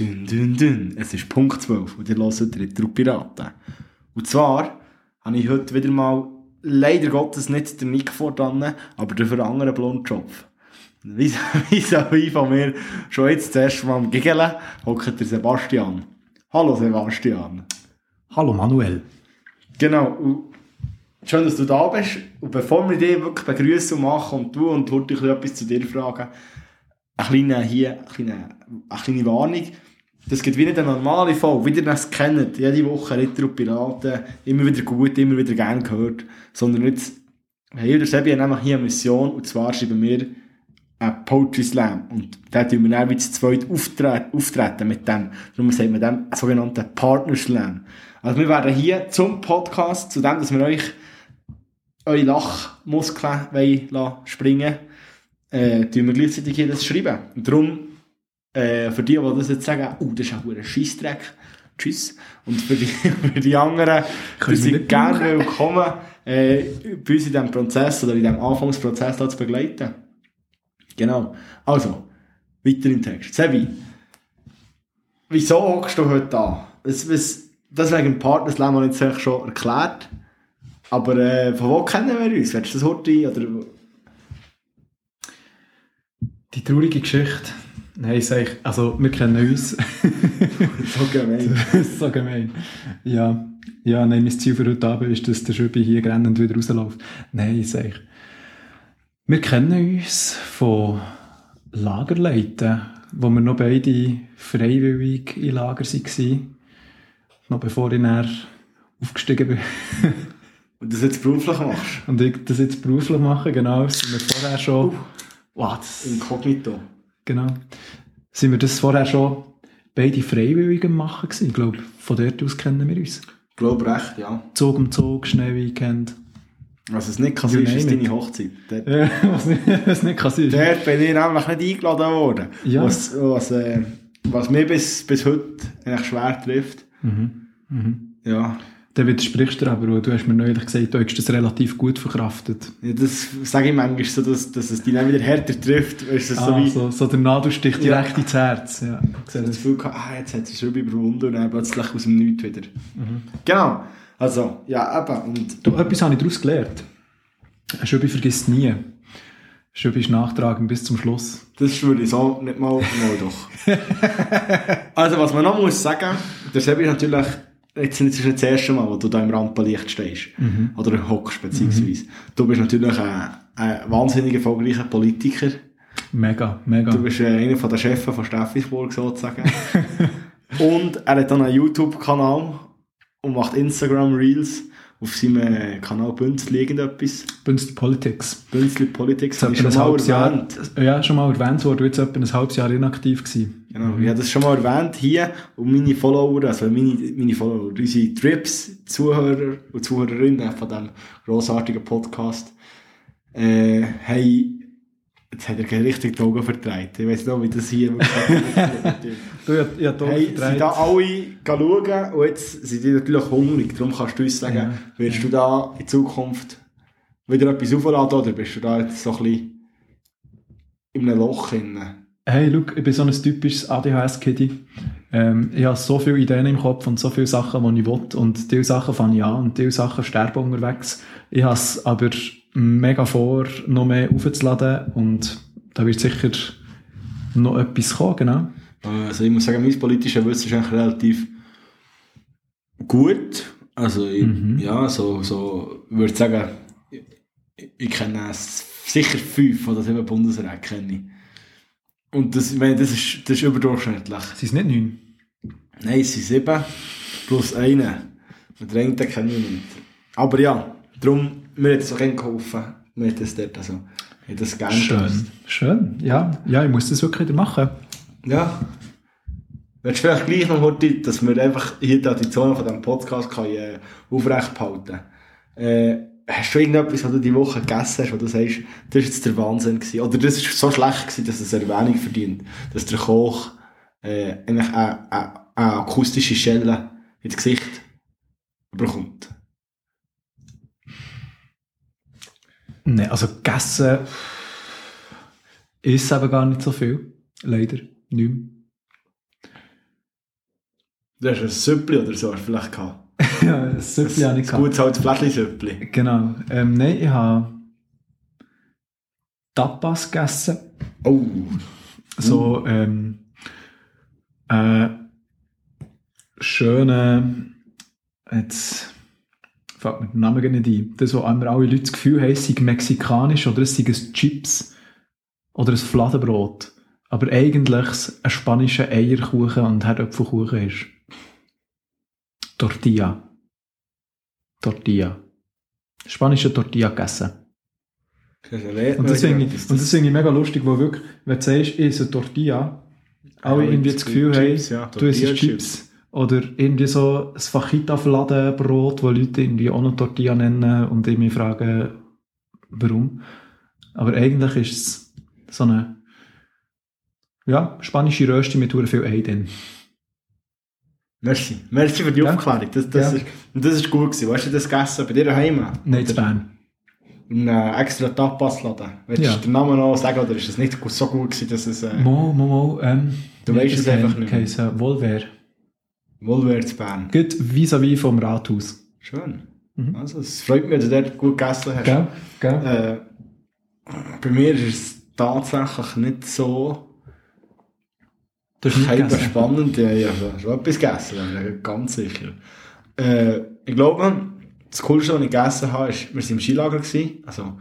Dünn, dünn, dünn. Es ist Punkt 12 und ihr hört Ritter und Piraten. Und zwar habe ich heute wieder mal, leider Gottes nicht den Nick vor dran, aber dafür einen anderen Blondschopf. Wie, wie wie von mir schon jetzt das erste Mal am Giggeln hockt der Sebastian. Hallo Sebastian. Hallo Manuel. Genau. Und schön, dass du da bist. Und bevor wir dich wirklich begrüßen und machen und du und heute etwas zu dir fragen, eine kleine, hier, eine kleine, eine kleine Warnung. Das geht wie nicht eine normale Folge, wie ihr das kennt. Jede Woche Ritter und Piraten, immer wieder gut, immer wieder gerne gehört. Sondern jetzt, hey, der Sebi hat nämlich hier eine Mission, und zwar schreiben wir einen Poetry Slam. Und da tun wir dann wie zu zweit auftreten, auftreten mit dem. Darum sagt man dem einen sogenannten Partner Slam. Also wir werden hier zum Podcast, zu dem, dass wir euch eure Lachmuskeln springen äh, tun wir gleichzeitig hier das schreiben. Und darum, äh, für die, die das jetzt sagen, oh, das ist auch ein Scheissdreck, tschüss. Und für die, für die anderen, die sind gerne willkommen, äh, bei uns in diesem Prozess oder in diesem Anfangsprozess zu begleiten. Genau. Also, weiter im Text. Sebi, wieso hockst du heute da? Was, was, das wegen dem Partnersleben habe ich jetzt schon erklärt. Aber äh, von wo kennen wir uns? Willst du das heute oder die traurige Geschichte. Nein, ich, also wir kennen uns. so gemein. so gemein. Ja, ja, nein, mein Ziel für heute Abend ist, dass der Schübi hier und wieder rausläuft. Nein, ich. Wir kennen uns von Lagerleiten, wo wir noch beide freiwillig in Lager waren. Noch bevor ich näher aufgestiegen bin. Und das jetzt beruflich machst? Und ich das jetzt beruflich mache, genau. Sind wir vorher schon... Uh Was? Inkognito. Genau. Sind wir das vorher schon beide freiwillig am machen gewesen? Ich glaube, von dort aus kennen wir uns. Ich glaube recht, ja. Zug um Zug, Schneeweekend. Was es nicht kann sein, ist deine Hochzeit. Dort, Ja, was nicht, was nicht kann sein. dort bin ich nämlich nicht eingeladen worden. Ja. Was, was, äh, was mich bis, bis heute eigentlich schwer trifft. Mhm. Mhm. Ja. Dann widersprichst du aber, du hast mir neulich gesagt, du hast das relativ gut verkraftet. ja das sage ich manchmal so, dass, dass es dich dann wieder härter trifft. Es so Ah, wie so, so der Nadelstich Ja. direkt ins Herz. Ja, ich sehe das. Gefühl gehabt, ah, jetzt hat sie schon überwunden und dann plötzlich aus dem Nichts wieder. Mhm. Genau. Also, ja, eben. Und Du, etwas habe ich daraus gelernt. Schöbi vergisst nie. Schöbi ist nachtragend bis zum Schluss. Das würde ich so nicht mal, mal doch. also, was man noch muss sagen, der Sebi ist natürlich, jetzt ist nicht das erste Mal, wo du da im Rampenlicht stehst. Oder hockst, beziehungsweise. Du bist natürlich ein, ein wahnsinnig erfolgreicher Politiker. Mega, mega. Du bist äh, einer von der Chefs von Steffisburg sozusagen. und er hat dann einen YouTube-Kanal und macht Instagram Reels auf seinem Kanal Bünzli irgendetwas. Bünzli Politics. Bünzli Politics, habe ich schon mal halbes Jahr, erwähnt. ja, schon mal erwähnt worden, jetzt etwa ein halbes Jahr inaktiv gewesen. Genau, ich habe das schon mal erwähnt hier und meine Follower, also meine, meine Follower, unsere Trips, Zuhörer und Zuhörerinnen von diesem grossartigen Podcast, äh, haben, jetzt hat er keine richtig die Augen vertreibt. Ich weiss nicht, wie das hier Du, ich habe Hey, sind da alle schauen? Und jetzt sind die natürlich hungrig, darum kannst du uns sagen, Ja, wirst du da in Zukunft wieder etwas aufladen oder bist du da jetzt so ein bisschen in einem Loch drin? Hey, look, ich bin so ein typisches ADHS-Kitty. Ähm, ich habe so viele Ideen im Kopf und so viele Sachen, die ich will. Und diese Sachen fange ich an und diese Sachen sterben unterwegs. Ich habe es aber mega vor, noch mehr aufzuladen und da wird sicher noch etwas kommen, genau. Also ich muss sagen, mein politisches Wissen ist eigentlich relativ gut. Also ich, Mhm. ja, so, so ich würde sagen, ich, ich kenne sicher fünf oder sieben Bundesräte kenne ich. Und das, ich meine, das, ist, das ist überdurchschnittlich. Sind es nicht neun? Nein, es sind sieben plus eine. Und den einen kenne ich nicht. Aber ja, darum, mir hat es auch gerne geholfen. Mir hat das dort, also, habe das gerne Schön. gewusst. Schön. Ja, ja, ich muss das wirklich wieder machen. Ja. Willst du vielleicht gleich noch heute, dass wir einfach hier die Tradition von diesem Podcast kann, äh, aufrecht behalten äh, Hast du irgendetwas, was du die Woche gegessen hast, wo du sagst, das war jetzt der Wahnsinn gewesen? Oder das war so schlecht gewesen, dass es Erwähnung verdient? Dass der Koch äh, eigentlich eine, eine, eine akustische Schelle ins Gesicht bekommt? Nein, also gegessen ist eben gar nicht so viel. Leider. Nicht mehr. Du hast ein Süppli oder so vielleicht gehabt. ja, ein Süppli habe ich gehabt. gutes altes Fläschchen-Süppli. Genau. Ähm, nein, ich habe Tapas gegessen. Oh. So, ähm, äh, schöne, jetzt fällt mir der Name nicht ein. Das, wo immer alle Leute das Gefühl haben, es sei mexikanisch oder es sei ein Chips oder ein Fladenbrot. Aber eigentlich ein spanischer Eierkuchen und Herdöpfelkuchen ist. Tortilla. Tortilla. Spanische Tortilla gegessen. Und ich, und das finde ich mega lustig, wo wirklich, wenn du sagst, ich esse eine Tortilla, alle Ja, irgendwie das Gefühl haben, ja, du isst. Chips. Oder irgendwie so ein Fajita-Fladenbrot, wo Leute irgendwie auch noch Tortilla nennen und ich mich fragen, warum. Aber eigentlich ist es so eine, ja, spanische Rösti mit viel Ei drin. Merci. Merci für die Ja. Aufklärung. Das, das, Ja. ist, das ist gut gewesen. Weißt du das gegessen bei dir daheim? Nein, zu Bern. In einem extra Tapasladen. Willst Ja. du den Namen noch sagen oder ist es nicht so gut gewesen, dass es äh, Mo, mo, mo, ähm, Du weisst es einfach nicht mehr. nicht. Volver. Wohlwert zu Bern? Geht vis-à-vis vom Rathaus. Schön. Mhm. Also, es freut mich, dass du dort gut gegessen hast. Gell? Gell? Äh, bei mir ist es tatsächlich nicht so Du hast nicht Kein spannend, ja, ja, schon etwas gegessen, ich ganz sicher. Äh, ich glaube, das Coolste, was ich gegessen habe, ist, wir waren im Skilager. Gewesen. Also,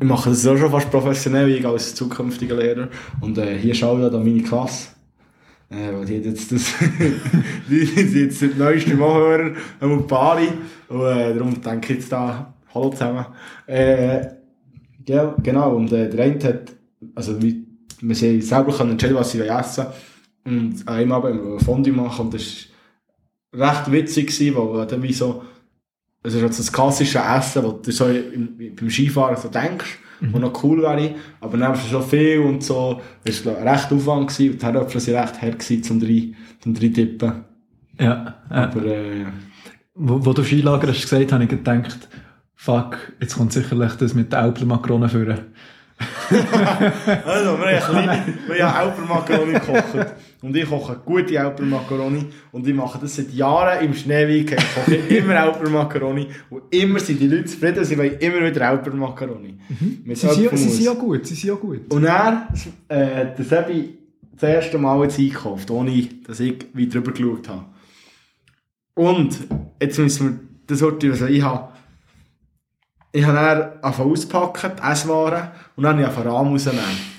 ich mache das auch schon fast professionell, ich als zukünftiger Lehrer. Und äh, hier schaue ich an meine Klasse. Äh, weil die hat jetzt das, die sind jetzt der neueste Anhörer, und Pari. Und äh, darum denke ich jetzt da, hallo zusammen. Äh, ja, genau, und äh, der eine hat, also wir, wir selber können entscheiden, was sie essen wollen. Und an einem Abend haben wir Fondue machen. Und das war recht witzig, gewesen, weil dann wie so, es ist so das klassische Essen, wo du so im, beim Skifahren so denkst, wo noch cool wäre, aber dann ist schon viel und so, es war recht Aufwand gewesen. Und die Herdöpfel sind recht hart gewesen zum drei, zum drei tippen. Ja, äh, Aber, äh, wo, wo du Skilager hast gesagt, habe ich gedacht, fuck, jetzt kommt sicherlich das mit der Alplermakronen führen. Also, wir haben, kleine, wir haben Alpermakaroni gekocht. Und ich koche gute Alpermakaroni. Und ich mache das seit Jahren im Schneeweek. Ich koche immer Alpermakaroni. Und immer sind die Leute zufrieden, sie wollen immer wieder Alpermakaroni. Mit Sie, sind, sie sind ja gut, sie sind ja gut. Und dann, äh, das habe ich das erste Mal jetzt eingekauft, ohne dass ich weit drüber geschaut habe. Und, jetzt müssen wir das heute, also ich habe, ich habe dann angefangen auszupacken, die Esswaren, und dann habe ich angefangen Rahm rauszunehmen.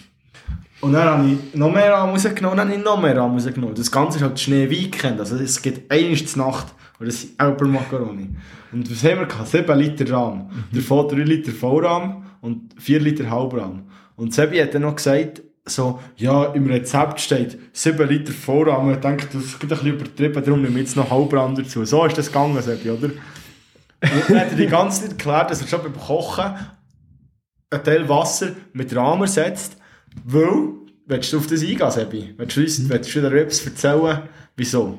Und dann habe ich noch mehr Rahm rausgenommen, und dann habe ich noch mehr Rahm rausgenommen. Das Ganze ist halt Schneeweekend, also es geht einmal zur Nacht, und das sind Alpermakaroni. Und was haben wir gehabt? 7 Liter Rahm. Davon 3 Liter Vollrahm und 4 Liter Halbrahm. Und Sebi hat dann noch gesagt, so, ja, im Rezept steht 7 Liter Vollrahm. Und ich denke, das ist ein bisschen übertrieben, darum nehme ich jetzt noch Halbrahm dazu. So ist das gegangen, Sebi, oder? Und dann hat er die ganze Zeit erklärt, dass er schon beim Kochen einen Teil Wasser mit Rahmen setzt, weil, willst du auf das eingehen, Sebi? Willst du, uns, willst du dir etwas erzählen, wieso?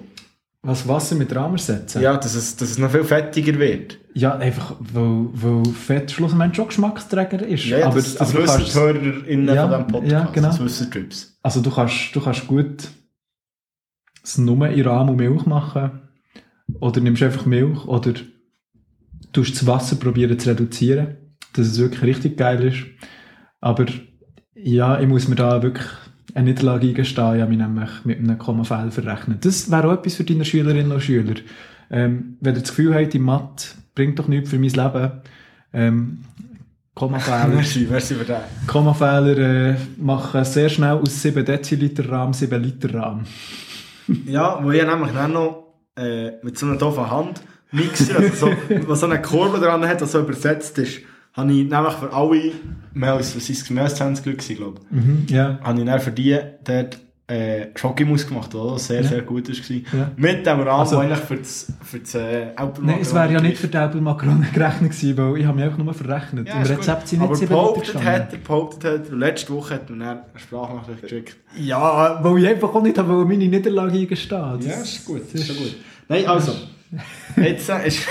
Was Wasser mit Rahmen setzen? Ja, dass es, dass es noch viel fettiger wird. Ja, einfach, weil, weil Fett schlussendlich schon Geschmacksträger ist. Ja, aber, das, das aber du wissen die kannst, HörerInnen Ja, von diesem Podcast. ja, genau. Das wissen die Trips. also du kannst, du kannst gut es nur in Rahm und Milch machen. Oder nimmst einfach Milch oder tust das Wasser probieren zu reduzieren, dass es wirklich richtig geil ist. Aber ja, ich muss mir da wirklich eine Niederlage eingestehen. Ich habe mich nämlich mit einem Kommafehl verrechnet. Das wäre auch etwas für deine Schülerinnen und Schüler. Ähm, wenn ihr das Gefühl habt, die Mathe bringt doch nichts für mein Leben, ähm, Kommafehler, Merci, merci für den. Kommafehler äh, machen sehr schnell aus 7 Deziliter Rahm 7 Liter Rahm. Ja, wo ich nämlich dann noch äh, mit so einer doofen Hand Mixer, also so, was so eine Kurve dran hat, das so übersetzt ist, habe ich nämlich für alle, als, was ist als 20 Leute gewesen, glaube ich, Mhm, ja. habe ich dann für die dort äh, Schokimus gemacht, was sehr, Ja. sehr gut ist. gewesen. Ja. Mit dem Rahmen, Also- eigentlich für das, für das äh, Nein, es wäre ja nicht für die Äpfelmakronen gerechnet gewesen, weil ich habe mich einfach nur verrechnet. Ja, Im ist Rezept sind nicht Aber 7 Liter behauptet gestanden. hat, er behauptet hat, und letzte Woche hat mir dann eine Sprachnachricht geschickt. Ja, weil ich einfach auch nicht habe, weil meine Niederlage eingestehen. Das- Ja, ist gut, ist schon gut. Nein, also, jetzt äh, ist,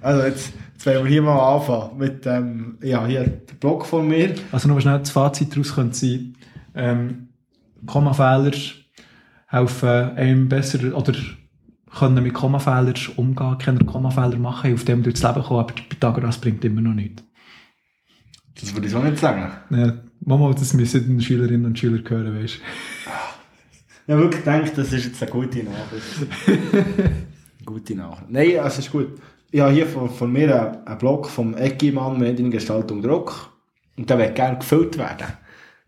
also jetzt, jetzt wollen wir hier mal anfangen mit dem, ja, hier der Blog von mir. Also nur schnell das Fazit daraus könnte sein, ähm, Kommafehler helfen einem besser, oder können mit Kommafehlern umgehen, keine Kommafehler machen, auf dem durchs Leben kommen, aber Pythagoras bringt immer noch nichts. Das würde ich so nicht sagen. Ja, Mama, das müssen die Schülerinnen und Schüler hören, weißt Ich habe wirklich gedacht, das ist jetzt eine gute Nachricht. gute Nachricht. Nein, also ist gut. Ich habe hier von, von mir einen, Blog vom Eggimann Mediengestaltung Druck. Und der wird gerne gefüllt werden.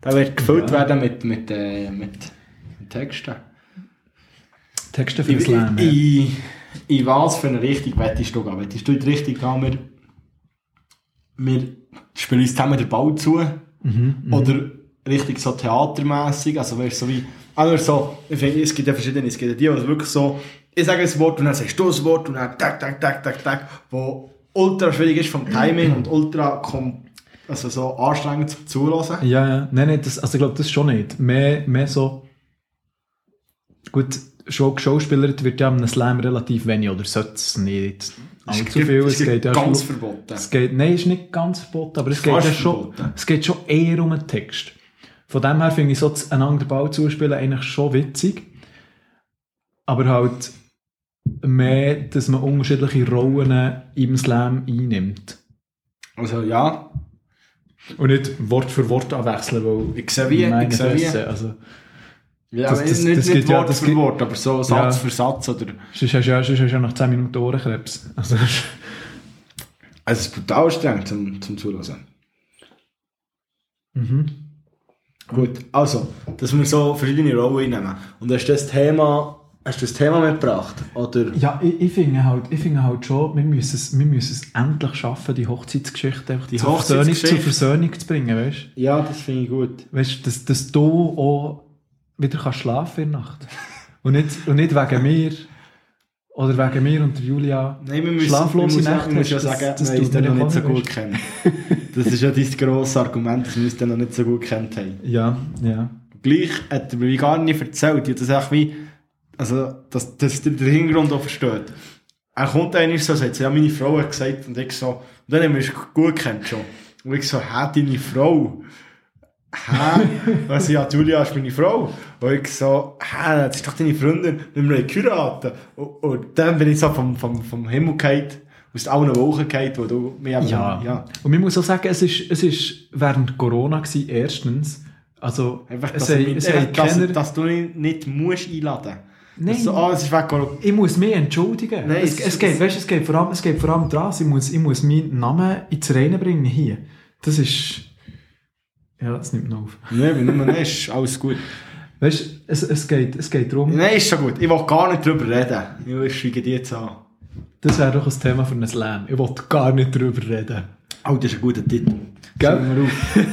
Der wird gefüllt Ja. werden mit, mit, äh, mit, mit Texten. Texte für das Slam. ja. in, in was für eine Richtung wettest du gehen? Wettest du in die Richtung gehen, wir, wir spielen uns zusammen den Ball zu? Mhm, Oder richtig so theatermässig, also weißt so wie, also so, ich finde, es gibt ja verschiedene, es gibt ja die, die wirklich so, ich sage ein Wort und dann sagst du das Wort und dann tak, tak, tak, tak, tak, wo ultra schwierig ist vom Timing und ultra kom also so anstrengend zum Zuhören. Ja, ja. Nein, nein, das, also ich glaube, das schon nicht. Mehr, mehr so. Gut, schon geschauspielert wird ja am Slam relativ wenig, oder sollte es nicht allzu viel. Es geht ja ganz verboten. es geht, nein, ist nicht ganz verboten, aber es geht, ja schon, verboten. es geht schon eher um den Text. Von dem her finde ich so das einander den Ball zuspielen eigentlich schon witzig. Aber halt mehr, dass man unterschiedliche Rollen im Slam einnimmt. Also ja, Und nicht Wort für Wort anwechseln, weil ich sehe wie, ich sehe wie. Also Ja, Das- das- nicht, das nicht gibt ja- Wort das für Wort, aber so Satz Ja. für Satz oder... Sonst hast du ja, sonst hast ja nach 10 Minuten Ohrenkrebs. Also, Also es ist brutal streng zum, zum Zuhören. mhm. Gut, also, dass wir so verschiedene Rollen einnehmen. Und hast du das Thema, hast du das Thema mitgebracht? Oder? Ja, ich, ich finde halt, ich finde halt schon, wir müssen es, wir müssen es endlich schaffen, die Hochzeitsgeschichte Die zur, Versöhnung, Hochzeitsgeschichte? zur Versöhnung zu bringen, weißt Ja, das finde ich gut. du? Weißt, dass, dass du auch wieder kannst schlafen in der Nacht. Und nicht, und nicht wegen mir oder wegen mir und Julia. Nein, wir müssen, Schlaflose wir Nächte ich muss ja sagen, das- das wir uns den noch nicht so gut kennen. Das ist ja dein grosses Argument, dass wir uns noch nicht so gut kennt haben. Ja, ja. Gleich hat er mir gar nicht erzählt, ich das echt wie, also, dass, dass der den Hintergrund auch versteht. Er kommt eigentlich so, sagt, ja, meine Frau hat gesagt, und ich so, und dann haben wir uns gut kennt schon. Und ich so, hä, deine Frau? Hä? Was ja, Julia ist meine Frau. Und ich so, hä, das ist doch deine Freundin, wir haben geheiratet. Und, und dann bin ich so vom, vom, vom Himmel gefallen, aus allen Wolken gefallen, wo du mich eben, Ja. ja. Und man muss auch sagen, es ist, es ist während Corona gewesen, erstens. Also, Einfach, dass, es einfach, haben dass, keiner- dass du nicht, nicht musst einladen Nein. musst. So, ist weg, Corona. ich muss mich entschuldigen. Nein, es, es- es, geht, weißt, es, geht vor allem, es geht vor allem daran, ich muss, ich muss meinen Namen ins Reine bringen hier. Das ist... Ja, das nimmt noch auf. Nein, wenn nicht, ist alles gut. Weißt es, es, geht, es geht darum, Nein, ist schon gut. Ich will gar nicht drüber reden. Ich schweige die jetzt an. das wäre doch ein Thema für einen Slam. Ich wollte gar nicht darüber reden. Oh, das ist ein guter Titel. Gell? Wir auf.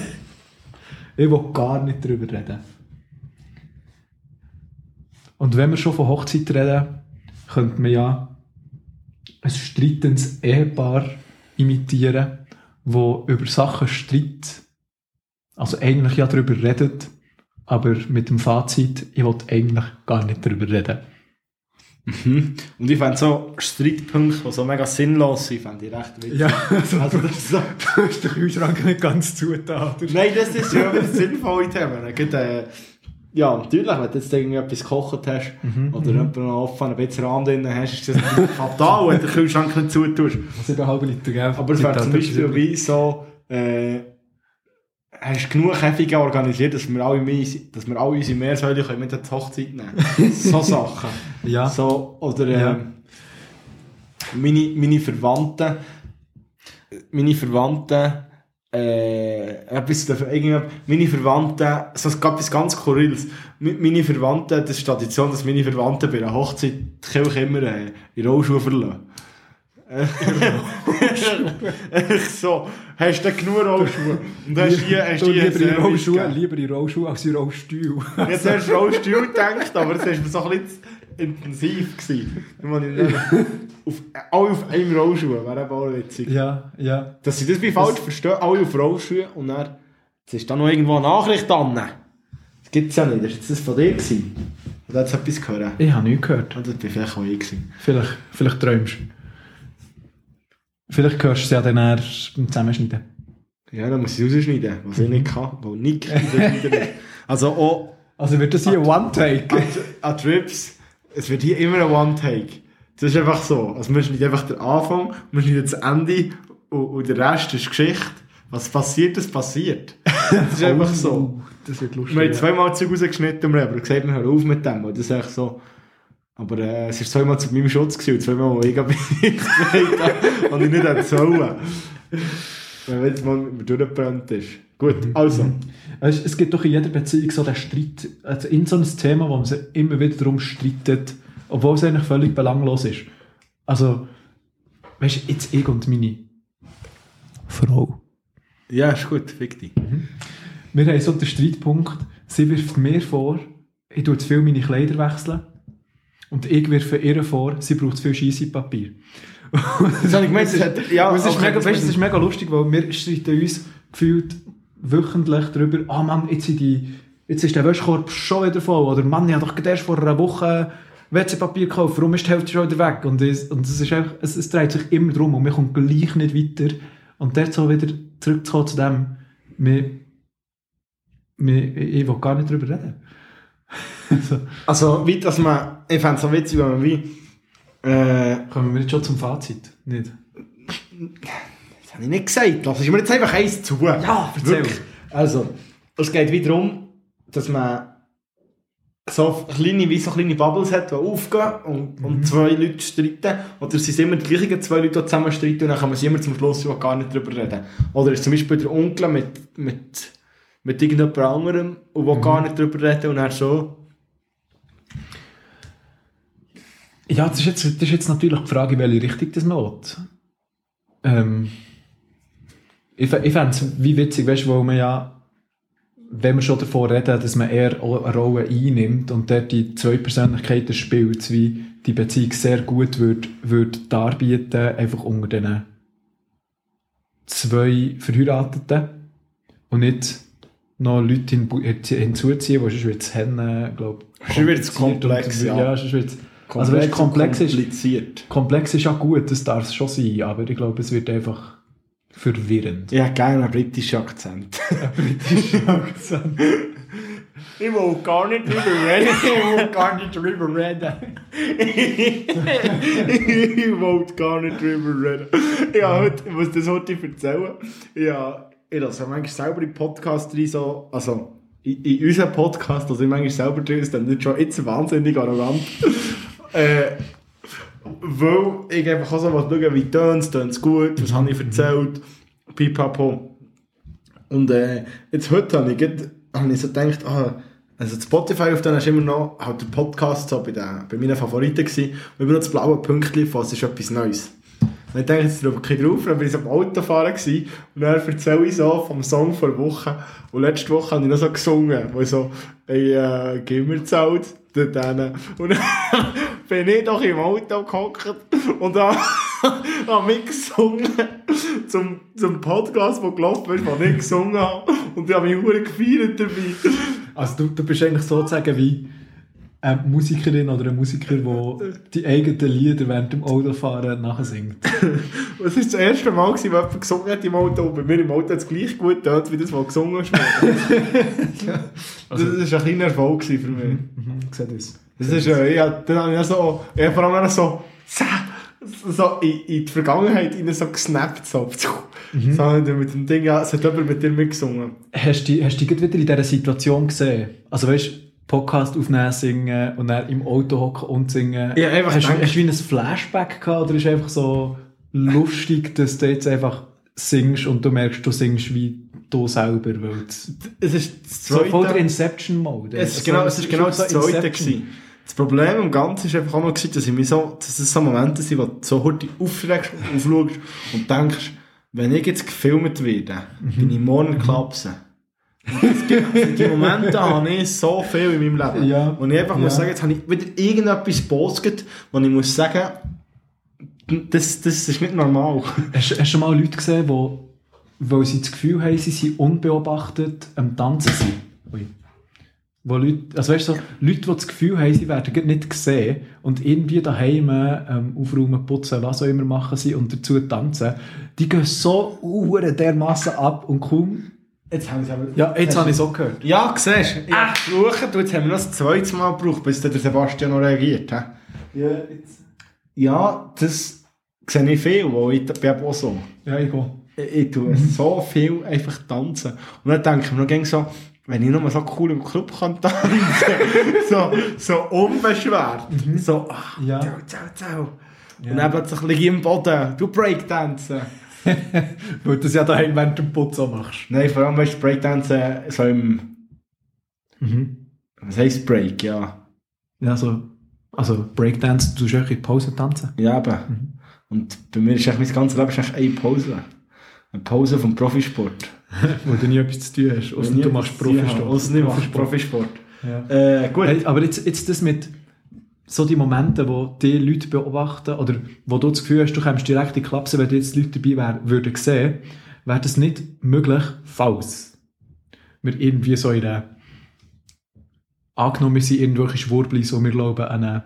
Ich will gar nicht darüber reden. Und wenn wir schon von Hochzeit reden, könnte man ja ein streitendes Ehepaar imitieren, wo über Sachen streitet, also eigentlich ja darüber redet, aber mit dem Fazit, ich will eigentlich gar nicht darüber reden. Mhm. Und ich fände so Streitpunkte, die so mega sinnlos sind, fände ich recht witzig. Ja, also, Also das ist so... du hast den Kühlschrank nicht ganz zugetan. Nein, das ist ja ein sinnvolle Thema. Gerade, äh, ja, natürlich, wenn du jetzt irgendwie etwas gekocht hast oder jemand noch offen ein bisschen Rahm drin hast, ist das fatal, wenn du den Kühlschrank nicht zutust. 7,5 Liter, gell? Aber es wäre zum Beispiel wie so, äh, hast du genug Käfige organisiert, dass wir alle, mehr, dass wir alle unsere Meersäule können mit der Hochzeit nehmen So Sachen. Ja. So, oder Ja. ähm, meine, meine Verwandten, meine Verwandten, äh, etwas, meine Verwandten, so es gab etwas ganz Skurriles. Mi- Meine Verwandten, das ist Tradition, dass meine Verwandten bei einer Hochzeit die Kirche immer äh, in Rollschuhe verlassen. Echt so, hast du genug Rollschuhe? Und hast hier, hast Du, hier lieber in Rollschuhe, lieber in Rollschuhe als in Rollstuhl. Jetzt hast du Rollstuhl gedacht, aber das war mir so ein bisschen intensiv. Gewesen. Ich auf, alle auf einem Rollschuh, wäre eben auch witzig. ja, ja. Dass sie das wie falsch verstehen, alle auf Rollschuhe und dann, jetzt ist da noch irgendwo eine Nachricht an. Das gibt es ja nicht, das war das von dir. Gewesen. Oder hat es etwas gehört? Ich habe nichts gehört. Oder das war vielleicht auch ich. Gewesen. Vielleicht, vielleicht träumst du. Vielleicht hörst du es ja dann erst beim Zusammenschneiden. Ja, dann muss ich es rausschneiden, was ich nicht kann, weil Nick Also auch Also wird das hier ein One-Take? an, Trips, es wird hier immer ein One-Take. Das ist einfach so. Also man schneidet einfach den Anfang, man schneidet das Ende und, und der Rest ist Geschichte. Was passiert, das passiert. Das ist einfach so. Oh, Das wird lustig. Wir haben zweimal Zeug rausgeschnitten, haben gesagt, wir hören auf mit dem. Und das ist echt so. Aber äh, es war zweimal zu meinem Schutz gewesen, zweimal, wo ich bin ich gesagt habe, und ich nicht hätte sollen. Wenn jetzt mal mit mir durchgebrannt ist. Gut, also. Weißt, es gibt doch in jeder Beziehung so den Streit, also in so ein Thema, wo man sich immer wieder darum streitet, obwohl es eigentlich völlig belanglos ist. Also, weißt du, jetzt ich und meine Frau. Ja, ist gut, fick dich. Wir haben so den Streitpunkt, sie wirft mir vor, ich tue zu viel meine Kleider wechseln. Und ich wirfe ihr vor, sie braucht zu viel Scheissepapier. Das habe ich gemeint, das hat, ja, es, ist okay, mega, weißt, es ist mega lustig, weil wir streiten uns gefühlt wöchentlich darüber, ah Mann, jetzt, sind die, jetzt ist der Wäschkorb schon wieder voll. Oder Mann, ich habe doch erst vor einer Woche WC-Papier gekauft, warum ist die Hälfte schon wieder weg? Und es, und es, ist einfach, es, es dreht sich immer drum und man kommt gleich nicht weiter. Und dort so wieder zurückzukommen zu dem, wir, wir, ich will gar nicht darüber reden. So, Also, wie dass man, ich fände es so witzig, wenn man wie, äh, kommen wir jetzt schon zum Fazit? Nicht? das habe ich nicht gesagt, lass ich mir jetzt einfach eins zu. Ja, erzähl. Wirklich. Also, es geht wieder darum, dass man so kleine, wie so kleine Bubbles hat, die aufgehen und, Mhm. und zwei Leute streiten. Oder es sind immer die gleichen zwei Leute, die zusammen streiten und dann kann man sie immer zum Schluss gar nicht drüber reden. Oder es ist zum Beispiel der Onkel mit, mit, mit irgendjemand anderem und will Mhm. gar nicht drüber reden und dann so. Ja, das ist, jetzt, das ist jetzt natürlich die Frage, in welche Richtung das man will. Ähm, ich ich fände es wie witzig, weißt, wo man ja, wenn wir schon davon reden, dass man eher eine Rolle einnimmt und dort die zwei Persönlichkeiten spielt, wie die Beziehung sehr gut würde würd darbieten, einfach unter diesen zwei Verheirateten und nicht noch Leute hin, hinzuziehen, die sonst wird es Hennen, glaube Sonst wird's komplex, ja. ja. sonst wird's, also weißt, und komplex ist, kompliziert. komplex ist ja gut, das darf es schon sein, aber ich glaube, es wird einfach verwirrend. Ich hätte gerne einen britischen Akzent. Britischer Akzent. Ich will gar nicht drüber reden. Ich will gar nicht drüber reden. ich will gar nicht drüber reden. Ja, heute, ich muss das heute erzählen. Ja, ich lasse manchmal selber in Podcast rein, so, also in, in unseren Podcast, also ich manchmal selber drin, ist dann nicht schon jetzt wahnsinnig arrogant. äh, weil ich einfach auch so was schauen, wie tönt es, tönt es gut, was habe ich erzählt, pipapo. Und äh, jetzt heute habe ich, grad- ich so gedacht, ah, also Spotify auf denen ist immer noch halt der Podcast so bei, den, bei meinen Favoriten gewesen. Und immer noch das blaue Pünktchen es ist etwas Neues. Und ich denke jetzt drüber kein drauf, dann bin ich am Autofahren gewesen, und dann erzähle ich so vom Song vor Woche. Und letzte Woche habe ich noch so gesungen, wo ich so, ey, äh, gib mir Zeit, dort hin. Und dann bin ich doch im Auto gehockt und habe hab mitgesungen zum, zum Podcast, der gelaufen ist, den ich gesungen habe. Und ich habe mich gefeiert dabei. Also du, du bist eigentlich sozusagen wie eine Musikerin oder ein Musiker, der die eigenen Lieder während dem Autofahren nachsingt. Es war das erste Mal, gewesen, wo jemand gesungen hat im Auto. Bei mir im Auto hat es gleich gut getönt, wie das, was gesungen ist. das war ein kleiner Erfolg für mich. Mhm, ich sehe das. Das ist, äh, ja, dann habe ich so, habe vor allem auch so, so in, in die Vergangenheit rein so gesnappt, so, so habe ich mit dem Ding, ja, es hat jemand mit dir mitgesungen. Hast du dich hast du dich gerade wieder in dieser Situation gesehen? Also weißt Podcast aufnehmen, singen und dann im Auto hocken und singen. Ja, einfach hast, hast du wie ein Flashback gehabt oder ist einfach so lustig, dass du jetzt einfach singst und du merkst, du singst wie du selber? Weil es- ist das so voll der zweite, Inception-Mode. es ist Also, genau, es ist genau das zweite gewesen. Das Problem am Ganzen ist einfach gewesen, dass ich so, dass es so Momente sind, wo du so heute aufregst und aufschaust und denkst, wenn ich jetzt gefilmt werde, bin ich morgen klapsen. Es gibt- also Die Momente habe ich so viel in meinem Leben. Ja. Und ich einfach muss Ja. sagen, jetzt habe ich wieder irgendetwas gepostet, wo ich muss sagen, das, das ist nicht normal. Hast, du schon mal Leute gesehen, wo, weil sie das Gefühl haben, sie sind unbeobachtet am Tanzen sind? Ui. Wo Leute, also weißt du, so, Leute, die das Gefühl haben, sie werden nicht gesehen und irgendwie daheim ähm, aufräumen, putzen, was auch immer machen sie und dazu tanzen, die gehen so uhren dermassen ab und kaum... Jetzt habe ich es aber... Ja, jetzt habe ich es auch gehört. Ja, siehst du. Ich habe geflucht und jetzt haben wir noch das zweite Mal gebraucht, bis dann der Sebastian noch reagiert. He? Ja, jetzt... Ja, das sehe ich viel, weil ich bin auch so. Ja, ich gehe. Ich, ich tue so viel einfach tanzen. Und dann denke ich mir noch so, wenn ich nur so cool im Club kann tanzen, so, so unbeschwert, so, ach, Ja. ciao, ciao, ciao. Ja. Und dann plötzlich liege ich im Boden, du Breakdancen. Weil du das ja daheim während dem Putz machst. Nein, vor allem weißt du, Breakdancen so im, Mhm. was heisst Break, ja. Ja, so, also Breakdance, du tust auch in Pause tanzen. Ja, eben. Und bei mir ist eigentlich mein ganzes Leben ist eine Pause. Eine Pause vom Profisport. Wo du nie etwas zu tun hast. Wenn du machst Profisport. Ausser ich mache Profisport. Ja. Äh, gut. Hey, aber jetzt, jetzt das mit so die Momente, wo die Leute beobachten oder wo du das Gefühl hast, du kommst direkt in die Klapse, wenn jetzt Leute dabei wär, würden sehen, wäre das nicht möglich, falls wir irgendwie so in einer angenommen, wir sind irgendwelche Schwurblis, wo wir glauben an eine,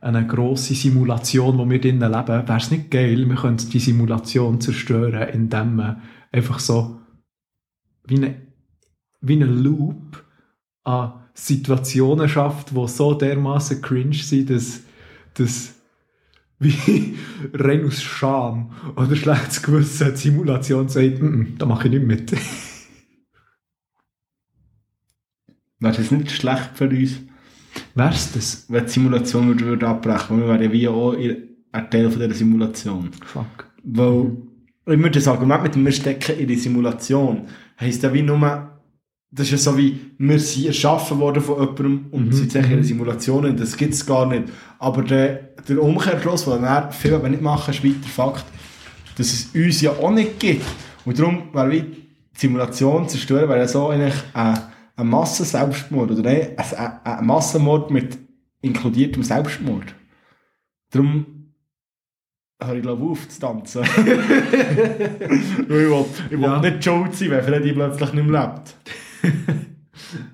eine grosse Simulation, wo wir drinnen leben, wäre es nicht geil, wir könnten die Simulation zerstören, indem man einfach so wie eine, wie Loop an Situationen schafft, die so dermaßen cringe sind, dass, dass wie rein aus Scham oder schlechtes Gewissen die Simulation sagt, «Mm, mm, da mache ich nicht mit. Wäre das nicht schlecht für uns, Wär's das? wenn die Simulation würde, würde abbrechen würde? Wir wären ja wie auch in- ein Teil von dieser Simulation. Fuck. Weil, immer das Argument mit dem wir stecken in die Simulation, heisst ja wie nur, das ist ja so wie, wir sind erschaffen worden von jemandem und Mhm, sind sicher in mhm. Simulationen, das gibt es gar nicht. Aber der, der Umkehrschluss, den dann viele aber nicht machen, ist weiter Fakt, dass es uns ja auch nicht gibt. Und darum wäre wie die Simulation zerstören, wäre ja so eigentlich ein, ein Massenselbstmord oder ein, ein, ein Massenmord mit inkludiertem Selbstmord. Darum höre ich glaube auf zu tanzen. Weil ich will, ich will Ja. nicht schuld sein, wenn Freddy plötzlich nicht mehr lebt.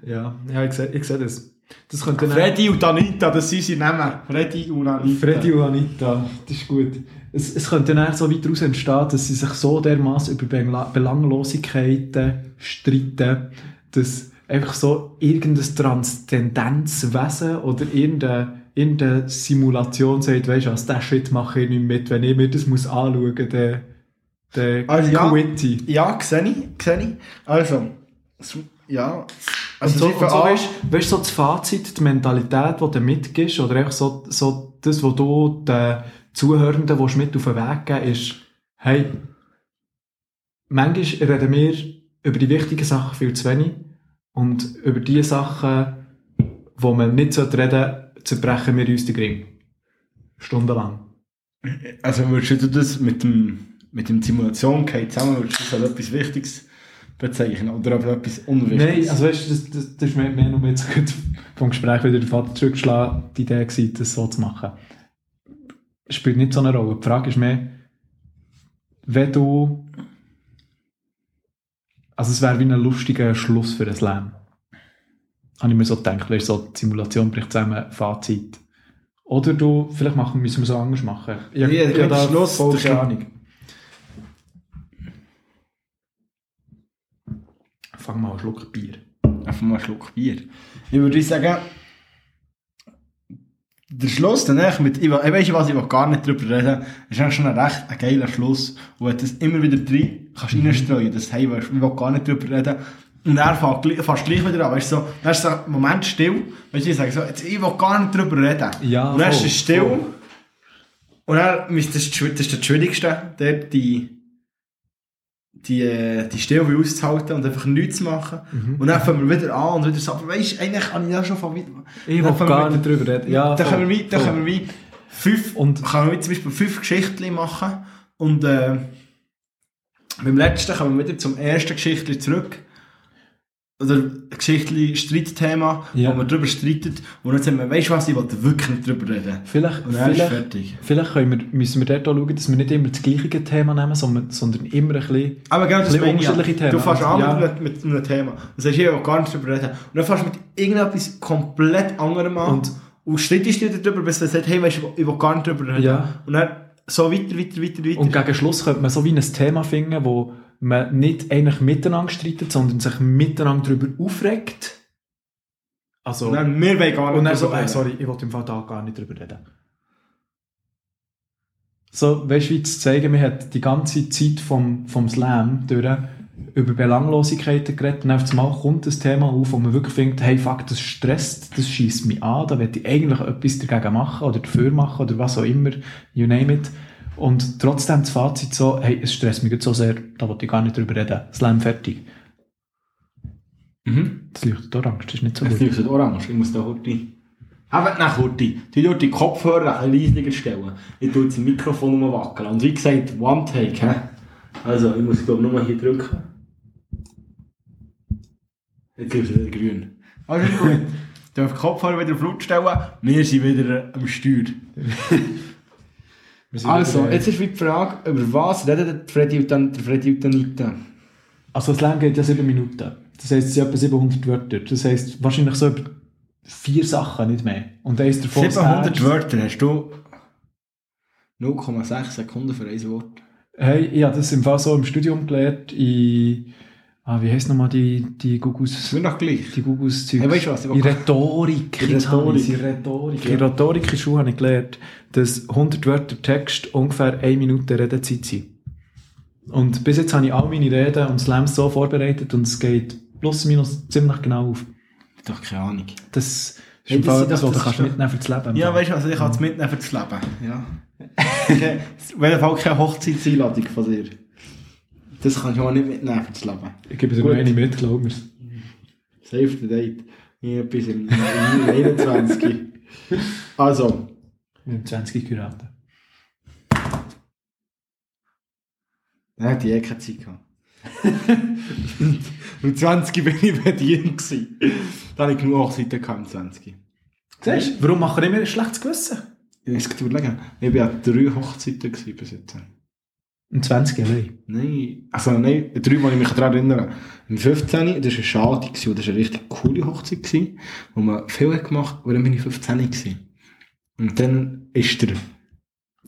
Ja, ja ich sehe seh das. Das könnte Freddy und Anita, das sind sie Namen. Freddy und Anita. Freddy und Anita, das ist gut. Es, es könnte dann so weit daraus entstehen, dass sie sich so dermaßen über Bela- Belanglosigkeiten streiten, dass einfach so irgendein Transzendenzwesen oder irgendeine, irgendeine Simulation sagt, weißt du was, den Shit mache ich nicht mit, wenn ich mir das muss anschauen muss, dann, dann Also ja. quit ich. Ja, sehe ich, sehe ich. Also, ja. Und Also, so, und so fangen an- weißt, weißt so das Fazit, die Mentalität, die du mitgibst, oder einfach so, so das, was du den Zuhörenden willst mit auf den Weg geben ist, hey, manchmal reden wir über die wichtigen Sachen viel zu wenig und über die Sachen, wo man nicht sollte reden zerbrechen wir uns den Gring. Stundenlang. Also würdest du das mit dem, mit dem Simulation zusammen, würdest du das als etwas Wichtiges bezeichnen oder als etwas Unwichtiges? Nein, also weißt du, das, das, das ist mehr, mehr nur jetzt gut vom Gespräch wieder den Vater zurückgeschlagen, die Idee gewesen, das so zu machen. Spielt nicht so eine Rolle. Die Frage ist mehr, wenn du, also es wäre wie ein lustiger Schluss für ein Leben. Habe ich mir so gedacht, weißt so die Simulation bricht zusammen, Fazit. Oder du, vielleicht machen, müssen wir so anders machen. Ich, Ja, ich, der habe da Schluss, voll der keine Schluss. Ahnung. Fang mal einen Schluck Bier. Einfach mal einen Schluck Bier. Ich würde sagen, der Schluss dann echt mit, ich, weiss, was ich will gar nicht drüber reden, ist eigentlich schon ein recht ein geiler Schluss. Wenn du das immer wieder drin kannst reinstreuen, das hey, weißt, ich will gar nicht drüber reden. Und er fängt fast gleich wieder an, weißt du, so, dann ist so ein Moment still, weißt du, ich sage so, jetzt, ich will gar nicht drüber reden. Ja, und dann ist voll, es still. voll. Und dann, das ist das Schwi- das ist das Schwierigste, dort die, die, äh, die Stille auszuhalten und einfach nichts zu machen. Mhm. Und dann fangen wir wieder an und wieder so, aber weisst, eigentlich habe ich ja schon von wieder... Ich will gar nicht drüber reden. Ja, dann können wir, dann können wir fünf, Und- können wir zum Beispiel fünf Geschichten machen und äh, beim letzten kommen wir wieder zum ersten Geschichtli zurück. Oder ein Geschichtli Streitthema, Ja. wo wir darüber streiten und dann sagen wir, weisst du was, ich wollte wirklich nicht drüber reden. Vielleicht, Und dann ist vielleicht, fertig. vielleicht wir, müssen wir dort auch schauen, dass wir nicht immer das gleiche Thema nehmen, sondern, sondern immer ein bisschen... Aber genau das Ein bisschen ich ja. unterschiedliche Themen. Du fährst an Ja. mit, mit, einem Thema und sagst, ich will gar nicht drüber reden. Und dann fährst du mit irgendetwas komplett anderem an Und- und, streitest dich darüber, bis du sagst, hey, weißt du, ich will gar nicht drüber reden. Ja. Und dann so weiter, weiter, weiter, weiter. Und gegen Schluss könnte man so wie ein Thema finden, wo man nicht eigentlich miteinander streitet, sondern sich miteinander darüber aufregt. Also... Dann, wir wollen gar nicht und dann so, äh, sorry, ich wollte im Fall da gar nicht drüber reden. so, weißt du, wie zu zeigen, man hat die ganze Zeit vom, vom Slam durch über Belanglosigkeiten geredet und auf einmal kommt das Thema auf, wo man wirklich denkt, hey, fuck, das stresst, das schießt mich an, da will ich eigentlich etwas dagegen machen oder dafür machen oder was auch immer, you name it. Und trotzdem das Fazit so, hey, es stresst mich jetzt so sehr, da wollte ich gar nicht drüber reden. Slam fertig. Mhm. Das leuchtet orange, das ist nicht so Es gut. leuchtet orange, ich muss da Horti. Aber nach Horti. Du dort die Kopfhörer ein bisschen leiser stellen. Ich tue jetzt das Mikrofon umwackeln. Und wie gesagt, One Take, hä? Also, ich muss glaube nur hier drücken. Jetzt es wieder grün. Also gut. Du darfst die Kopfhörer wieder auf Laut stellen. Wir sind wieder am Steuer. Also, jetzt ist die Frage, über was redet der Freddy und dann der Freddy und Anita? Also Slam geht ja sieben Minuten. Das heisst, es sind etwa 700 Wörter. Das heisst, wahrscheinlich so über vier Sachen, nicht mehr. Und eins davon ist 700 ernst. Wörter, hast du 0,6 Sekunden für ein Wort. Hey, ich habe das im Fall so im Studium gelernt, in, ah, wie heisst nochmal die, die Gugus, Nur noch gleich. die Gugus? Hey, weißt du was, ich will- Rhetorik. Habe ich's, Rhetorik. In Rhetorik. Ja. In Rhetorik in Schule habe ich gelernt, dass 100 Wörter Text ungefähr eine Minute Redezeit sind. Und bis jetzt habe ich all meine Reden und Slams so vorbereitet und es geht plus minus ziemlich genau auf. Doch keine Ahnung. Das ist Hey, im das Fall sind etwas, was du kannst mitnehmen für das Leben. Ja, weißt du, also ich kann es mitnehmen für das Leben. Ja. Auf jeden Fall keine Hochzeitseinladung von dir. Das kann ich auch nicht mitnehmen für das Leben. Ich gebe dir noch eine mit, glaub mir. Save the date. Hier bis im, im 21. Also, haben 20 geraten. dann hätte ich eh keine Zeit gehabt. Mit 20 bin ich bedient gewesen. Da hatte ich genug Hochzeiten gehabt im 20. Siehst du, warum machen wir immer ein schlechtes Gewissen? Ich muss es überlegen. Ich war an drei Hochzeiten bis jetzt. Im 20 allein. Nein, also nein, drei, wo ich mich daran erinnere. Im 15. das war eine Schade, das war eine richtig coole Hochzeit, gewesen, wo man viel hat gemacht und dann bin ich 15 gewesen. Und dann ist der,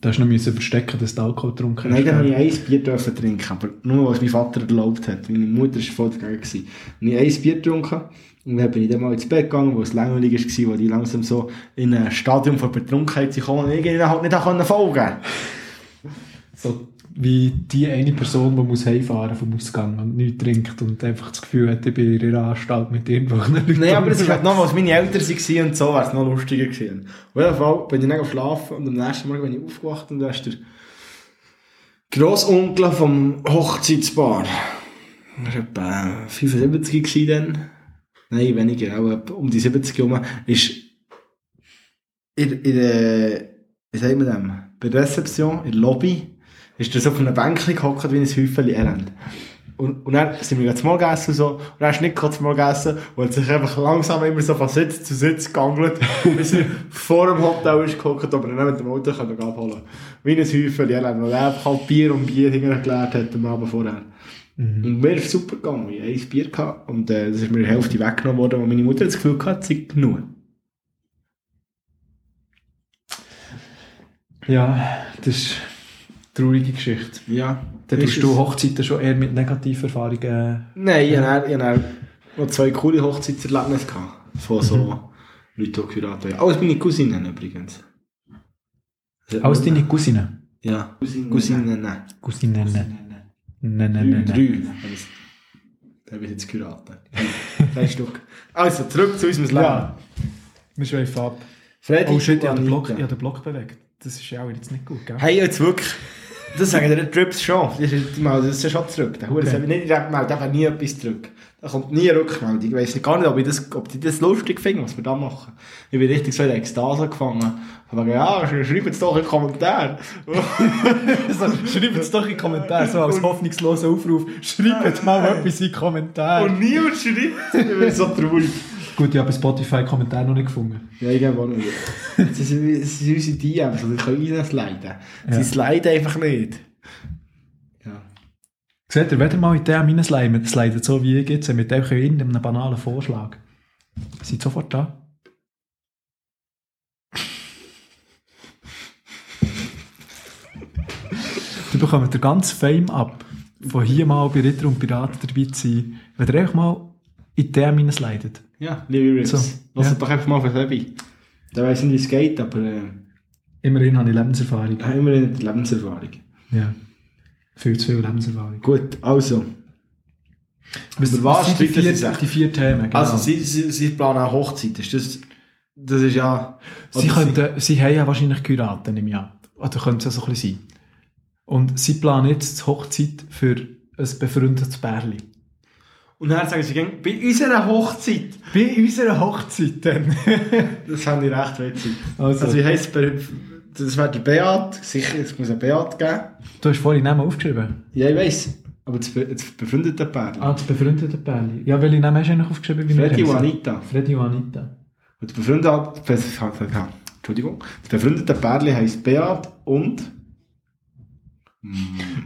Da hast du noch verstecken, dass du Alkohol getrunken nein, dann habe ich ein Bier dürfen trinken, aber nur, was mein Vater erlaubt hat. Meine Mutter war voll dagegen. gewesen. Und ich habe ein Bier getrunken und dann bin ich dann mal ins Bett gegangen, wo es langweilig war, weil die langsam so in ein Stadium von Betrunkenheit gekommen und ich ihnen halt nicht folgen konnte. So wie die eine Person, die muss heimfahren vom Ausgang und nichts trinkt und einfach das Gefühl hat, ich bin in ihrer Anstalt mit irgendwelchen Leuten. Nein, aber es ist halt noch, als meine Eltern waren und so, wäre es noch lustiger gewesen. Auf jeden Fall bin ich dann geschlafen und am nächsten Morgen bin ich aufgewacht und da ist der Grossonkel vom Hochzeitspaar. Er war etwa 75 gewesen dann. Nein, weniger, auch um die 70 herum. Ist in, in der, wie sagt man dem, bei der Rezeption, in der Lobby, ist er so auf einem Bänkchen gehockt wie ein Häufchen Elend. Und, und dann sind wir zum Morgen gegessen und so. Und dann ist nicht kurz Morgen gegessen und hat sich einfach langsam immer so von Sitz zu Sitz geangelt, bis er vor dem Hotel ist gehockt, aber dann mit dem Auto können abholen Wie ein Häufchen Elend, weil er einfach halt Bier und Bier hinterher geleert hat am Abend vorher. Und mir ist super gegangen. Ich hatte ein Bier gehabt und äh, das ist mir die Hälfte weggenommen worden, weil meine Mutter das Gefühl hatte, es sei genug. Ja, das ist traurige Geschichte. Ja. Dann tust du Hochzeiten schon eher mit Negativerfahrungen. Nein, ich hatte ich hatte noch zwei coole Hochzeitserlebnisse gehabt. Von so Leuten, die geheiratet haben. Alles meine Cousinen übrigens. Aus deine Cousinen. Ja, Cousinen. Cousinen. Nein, nein, Drei. nein, Drei. nein. habe ich- Da habe ich jetzt geheiratet. Drei Stück. Also, zurück zu unserem Leben. Ja. Wir schweifen ab. Freddy Oh shit, habe ich habe den Block bewegt. Das ist ja auch jetzt nicht gut, gell? Hey, jetzt wirklich. Das sagen die Trips schon. Die, ist- die melden das schon zurück. Der Hure Okay. nicht direkt gemeldet, einfach nie etwas zurück. Da kommt nie eine Rückmeldung. Ich weiss nicht gar nicht, ob, ich das, ob die das lustig finden, was wir da machen. Ich bin richtig so in Ekstase gefangen. Aber ja, schreibt es doch in den Kommentaren. Schreibt es doch in die Kommentare, so als hoffnungsloser Aufruf. Schreibt mal etwas in die Kommentare. Und niemand schreibt. Ich bin so traurig. Gut, ich habe bei Spotify Kommentare noch nicht gefunden. Ja, ich gebe auch nicht. Das sind, unsere DMs, also wir können reinsliden. Ja. Sie sliden einfach nicht. Ja. Seht ihr, wenn ihr mal in dem hineinsliden, slidet so wie ich jetzt, mit einfach irgendeinem banalen Vorschlag. Seid sofort da. Du bekommt den ganzen Fame ab, von hier mal bei Ritter und Piraten dabei zu sein, wenn ihr einfach mal in dem hineinslidet. Ja, liebe Rips. So, Lass ja. doch einfach mal für Sebi. Der weiss nicht, wie es geht, aber äh, Immerhin habe ich Lebenserfahrung. Ja, immerhin die Lebenserfahrung. Ja. Viel zu viel Lebenserfahrung. Gut, also. Was, Über was sind die vier, sich? die vier Themen? Genau. Also, sie, sie, sie planen eine Hochzeit. Ist das, das ist ja... sie, könnten, sie haben ja wahrscheinlich geheiratet im Jahr. Oder könnte es ja so ein bisschen sein. Und sie planen jetzt die Hochzeit für ein befreundetes Pärchen. Und dann sagen sie, bei unserer Hochzeit. Bei unserer Hochzeit dann. Das fand ich recht witzig. Also. Also, wie heisst? Das wäre der Beat. Sicher, es muss einen Beat geben. du hast vorhin Namen aufgeschrieben. Ja, ich weiss. Aber das, das befreundete Pärchen. Ah, das befreundete Pärchen. Ja, welche Namen hast du eigentlich aufgeschrieben? Freddy und? Anita. Freddy und Anita. Und das befreundete, Entschuldigung. Das befreundete Pärchen heisst Beat und...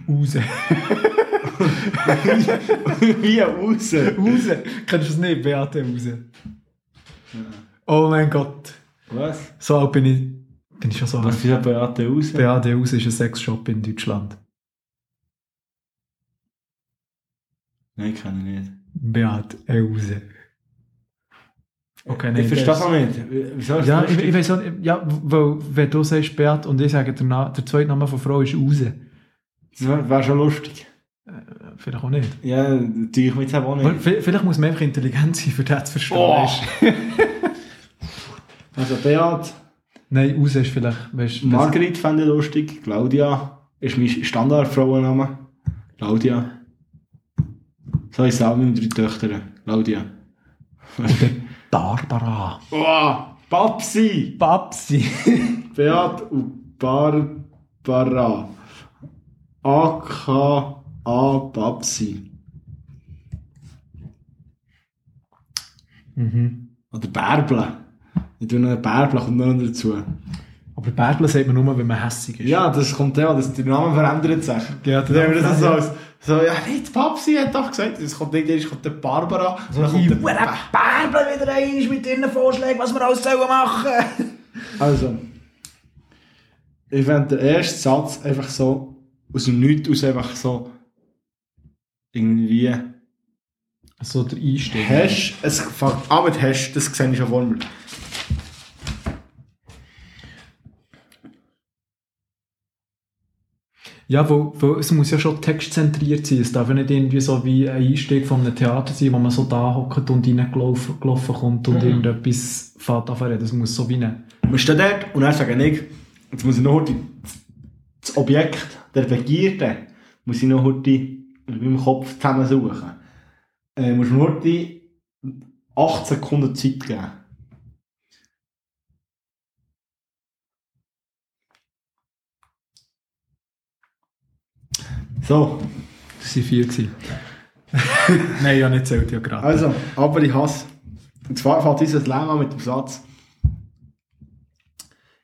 Use. wie raus. Use. Kennst du es nicht? Beate Use. Oh mein Gott. Was? So alt bin ich, bin ich schon so alt. Was für eine Beate raus? Beate Use ist ein Sexshop in Deutschland. Nein, kann ich nicht. Beate Use. Okay, ich verstehe das auch nicht. Wieso ist Ja, ich, ich weiß auch nicht, ja, weil, wenn du sagst Beat und ich sage, der, Na der zweite Name von Frau ist Use. Das wäre wär schon lustig. Vielleicht auch nicht. Ja, tue ich mir jetzt auch Aber nicht. vi- Vielleicht muss man einfach intelligent sein, für das zu verstehen. Oh. Also Beat, Nein, Use ist vielleicht, weißt Margrit fände ich lustig. Claudia ist mein Standardfrauenname. Claudia. So ist auch meine drei Töchter. Claudia. Oder Barbara. Oh, Babsi! Babsi. Beat und Barbara. A-K-A Babsi. mhm. Oder Bärble. Ich tue noch Bärble, kommt noch dazu. Aber Bärbel sagt man nur, wenn man hässig ist. Ja, das kommt ja, dass der Name verändert sich. Ja, haben wir das so als, so, ja, nicht, Babsi hat doch gesagt, es kommt nicht, erst kommt der Barbara, dann kommt der Bärbel wieder ein mit ihren Vorschlägen, was wir alles sollen machen Also, ich fände den ersten Satz einfach so, aus dem Nichts aus einfach so, irgendwie, So der Einstieg. hast, es fängt an mit hast, das sehe ich schon vor mir. Ja, weil, weil es muss ja schon textzentriert sein. Es darf ja nicht irgendwie so wie ein Einstieg von einem Theater sein, wo man so da hockt und reingelaufen gelaufen kommt und Mhm. irgendetwas fährt an reden. Es muss so wie eine... Wir stehen dort und dann sagen ich, jetzt muss ich noch heute das Objekt der Begierde, muss ich noch heute in meinem Kopf zusammensuchen. Äh, muss mir heute 8 Sekunden Zeit geben. So, Das waren vier. Nein, ja, nicht zählt ja gerade. also, aber ich hasse. Und zwar fängt unser Leben an mit dem Satz.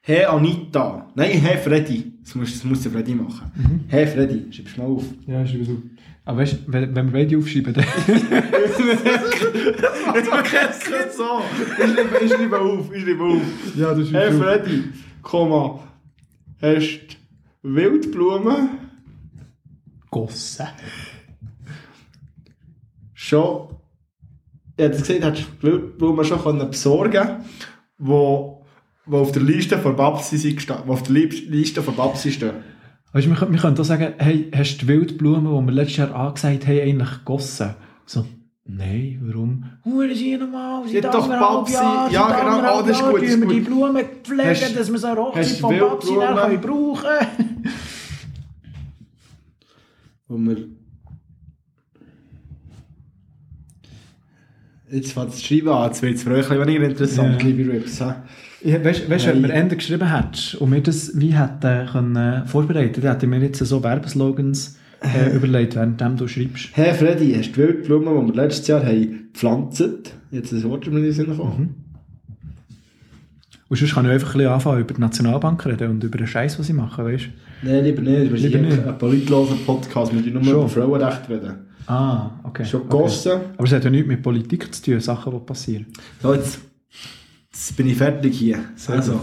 Hey Anita. Nein, hey Freddy. Das muss, das muss der Freddy machen. Hey Freddy, schreibst du mal auf. Ja, ist so. Aber weißt du, wenn, wenn wir beide aufschreiben, dann... Nicht so. Ich schreibe, ich schreibe auf, ich schreibe auf. ja, das ist Hey Freddy, Komma, hast du Wildblumen Gosse. schon, ich hätte gesagt, hättest du die Wildblumen schon können besorgen wo, wo auf der Liste von Babsi sind gestanden, wo auf der Li- Liste von Babsi stehen. Weißt du, wir, können- wir können auch sagen, hey, hast du die Wildblumen, die wir letztes Jahr angesagt haben, eigentlich gegossen? So, nein, warum? Huren Sie nochmal, Sie doch Babsi- ja, genau, oh, das ist gut, das ist wir die. Blumen pflegen, Hast- dass wir so eine Hochzeit von Babsi dann können brauchen Wo wir Jetzt fängt das Schreiben an, jetzt wird es bisschen weniger interessant, Ja. liebe Rips. Ja, weißt weißt du, wenn Nein. wir Ende geschrieben hättest und wir das wie hätten können vorbereiten, dann hätten wir jetzt so Werbeslogans äh, überlegt, während du schreibst. Hey Freddy, hast du die Wildblumen, die wir letztes Jahr haben gepflanzt? Jetzt ein Wort, das mir in den Sinn gekommen. Und sonst kann ich einfach ein bisschen anfangen, über die Nationalbank reden und über den Scheiß, was sie machen, weißt du? Nein, lieber nicht. Wir Lieber nicht. ein politloser Podcast, wir nur Schon. über Frauenrechte reden. Ah, okay. Schon okay. gegossen. Aber es hat ja nichts mit Politik zu tun, Sachen, die passieren. So, jetzt, jetzt bin ich fertig hier. Also,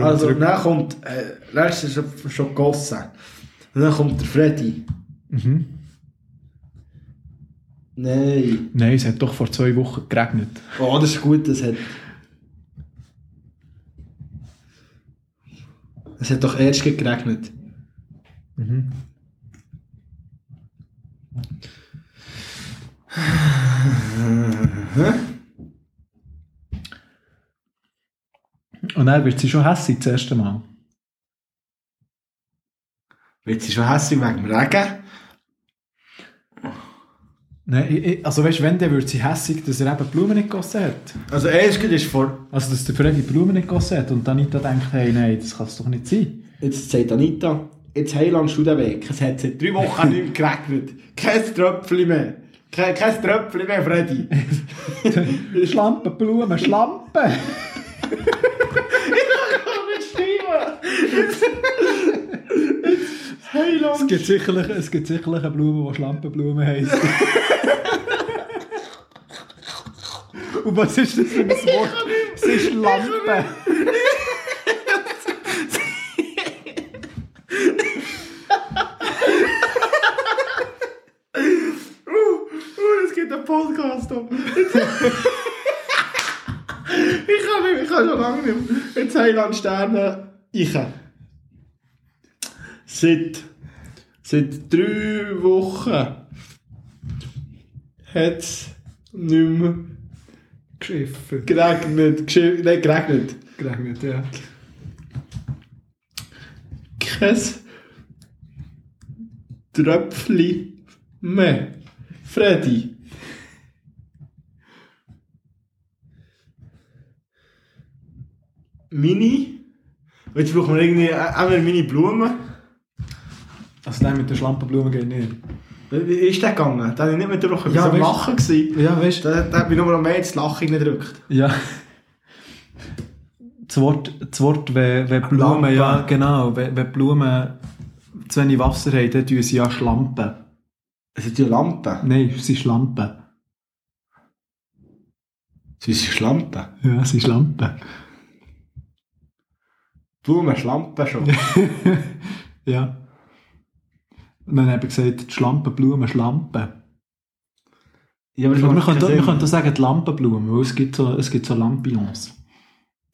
also dann kommt, äh, letztes schon, schon gegossen. Und dann kommt der Freddy. Mhm. Nein. Nein, es hat doch vor zwei Wochen geregnet. Oh, das ist gut, das hat... Es hat doch erst geregnet. Mhm. Und dann wird sie schon hässlich das erste Mal. Wird sie schon hässlich wegen dem Regen? Nein, ich- ich- also weißt du, wenn, dann wird sie hässlich, dass er eben Blumen nicht gegossen hat. Also erst ist vor... Also, dass der Freddy Blumen nicht gegossen hat und Anita denkt, hey, nein, das kann es doch nicht sein. Jetzt sagt Anita, jetzt heilangst du den Weg. Es hat seit drei Wochen nicht mehr geregnet. Kein Tröpfchen mehr. Kein, kein Tröpfchen mehr, Freddy. Schlampen, Blumen, Schlampen! Es Heiland. gibt sicherlich, es gibt sicherlich eine Blume, die Schlampenblume heisst. Und was ist das für ein Wort? Es ist Lampe. Uh, es gibt einen Podcast. ich kann nicht, ich kann schon lange nicht mehr. Jetzt Heiland Sterne. Ich. Seit, seit drei Wochen hat es nicht mehr Geschiffen. geregnet. Geschi- Nein, geregnet. Geregnet, ja. Kein Tröpfchen mehr. Freddy. Mini. Jetzt brauchen wir irgendwie auch wieder meine Blumen. Also nein, mit der Schlampenblume geht nicht. Wie ist der gegangen? Da habe ich nicht mitbekommen. Ich Ja, war am Lachen. gewesen. Ja, weißt Da, da hat mich nur noch mehr ins Lachen gedrückt. Ja. Das Wort, das Wort wenn, wenn Blumen, ja, genau, wenn, wenn Blumen zu wenig Wasser haben, dann tun sie ja Schlampen. Es sind ja Lampen. Nein, sie sind Schlampen. Sie sind Schlampen. Ja, sie sind Schlampen. Blumen, Schlampen schon. Ja. Und dann habe ich gesagt, die Schlampenblumen, Schlampen. Ja, aber wir Sinn. können auch sagen, die Lampenblumen, weil es gibt so, es gibt so Lampions.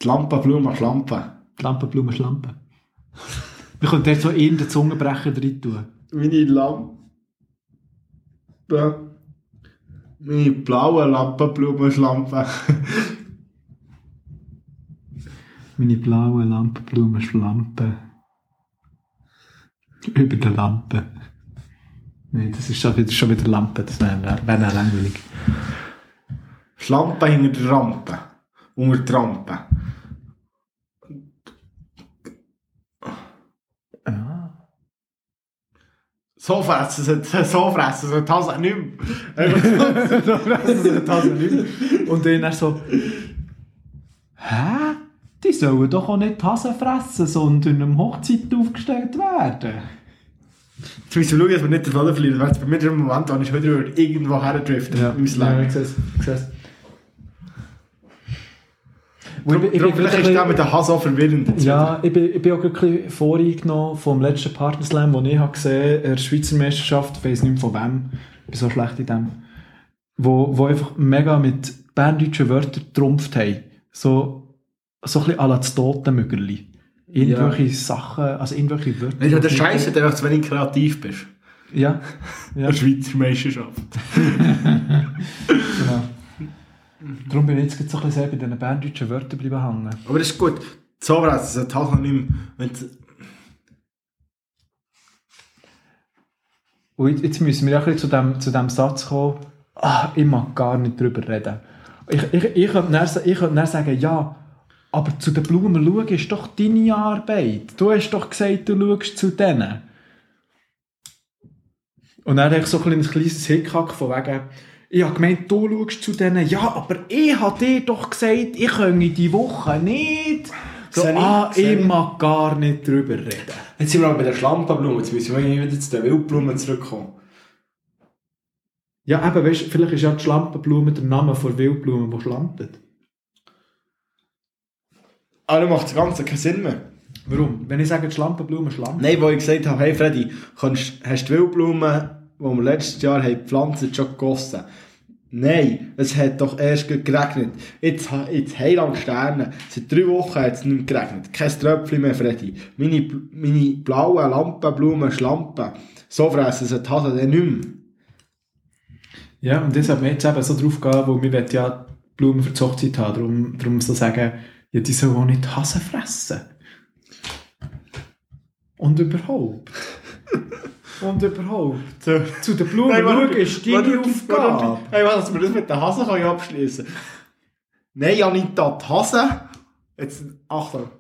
Die Lampe, Blume, Schlampe. Die Lampenblumen, Schlampen. Wir können dort so irgendeinen Zungenbrecher drin tun. Meine Lampe. Meine blaue Lampe, Blume, Schlampe. Meine blauen Lampenblumen, Schlampen. Über der Lampe. Nein, das ist schon wieder, schon wieder Lampe, das wäre wär, langweilig. Schlampe hinter der Rampe. Unter der Rampe. Ja. So fressen sie, so fressen sie, das nicht mehr. So. Und dann so, hä? Die sollen doch auch nicht die Hasen fressen, sondern am Hochzeit aufgestellt werden. Müssen wir schauen, dass wir nicht den Faden verlieren. Weil bei mir der Moment, wo ich wieder irgendwo herdriften. Ja, ja, ich sehe es. Ich sehe Vielleicht ist ein bisschen- mit der Hass auch verwirrend. Ja, ich bin, ich bin auch ein bisschen voreingenommen vom letzten Partnerslam, den ich habe gesehen habe, der Schweizer Meisterschaft, ich weiss nicht mehr von wem, ich bin so schlecht in dem, wo, wo einfach mega mit berndeutschen Wörtern getrumpft haben. So, so ein bisschen à la das Totenmüggerli. Irgendwelche Sachen, also irgendwelche Wörter. Nicht der Scheiße, der zu wenig kreativ bist. Ja, ja, Der Schweizer Meisterschaft. genau. Darum bin ich jetzt gerade so ein bisschen sehr bei diesen berndeutschen Wörtern bleiben hängen. Aber das ist gut. So fressen sie halt noch nicht mehr. Wenn Und jetzt- müssen wir ja ein bisschen zu dem, zu dem Satz kommen, ah, ich mag gar nicht drüber reden. Ich, ich, ich, könnte dann, ich könnte dann sagen, ja, aber zu den Blumen schauen ist doch deine Arbeit. Du hast doch gesagt, du schaust zu denen. Und dann habe ich so ein kleines, Hickhack von wegen, ich habe gemeint, du schaust zu denen. Ja, aber ich habe dir doch gesagt, ich könne die Woche nicht. So, ich, ah, ich mag gar nicht drüber reden. Jetzt sind wir aber bei der Schlampenblume. Jetzt müssen wir wieder zu den Wildblumen zurückkommen. Ja, eben, weißt, vielleicht ist ja die Schlampenblume der Name von Wildblume, die schlampt. Aber dann macht das Ganze keinen Sinn mehr. Warum? Wenn ich sage, die Schlampenblume schlampt. Nein, wo ich gesagt habe, hey Freddy, kannst, hast du die Wildblumen, die wir letztes Jahr haben gepflanzt schon gegossen? Nein, es hat doch erst geregnet. Jetzt, jetzt heilang Sterne. Seit drei Wochen hat es nicht mehr geregnet. Kein Tröpfchen mehr, Freddy. Meine, meine blauen Lampen, Blumen, Schlampen. So fressen sie die Hasen dann nicht mehr. Ja, und das hat mir jetzt eben so drauf gehen, weil wir ja Blumen für die Hochzeit haben. Darum, darum so sagen, ja, die sollen auch nicht die Hasen fressen. Und überhaupt. Und überhaupt. So. Zu den Blumen schauen ist deine Aufgabe. Hey, was, dass wir das mit den Hasen können abschließen Nein, Anita, die Hasen. Jetzt, Achtung.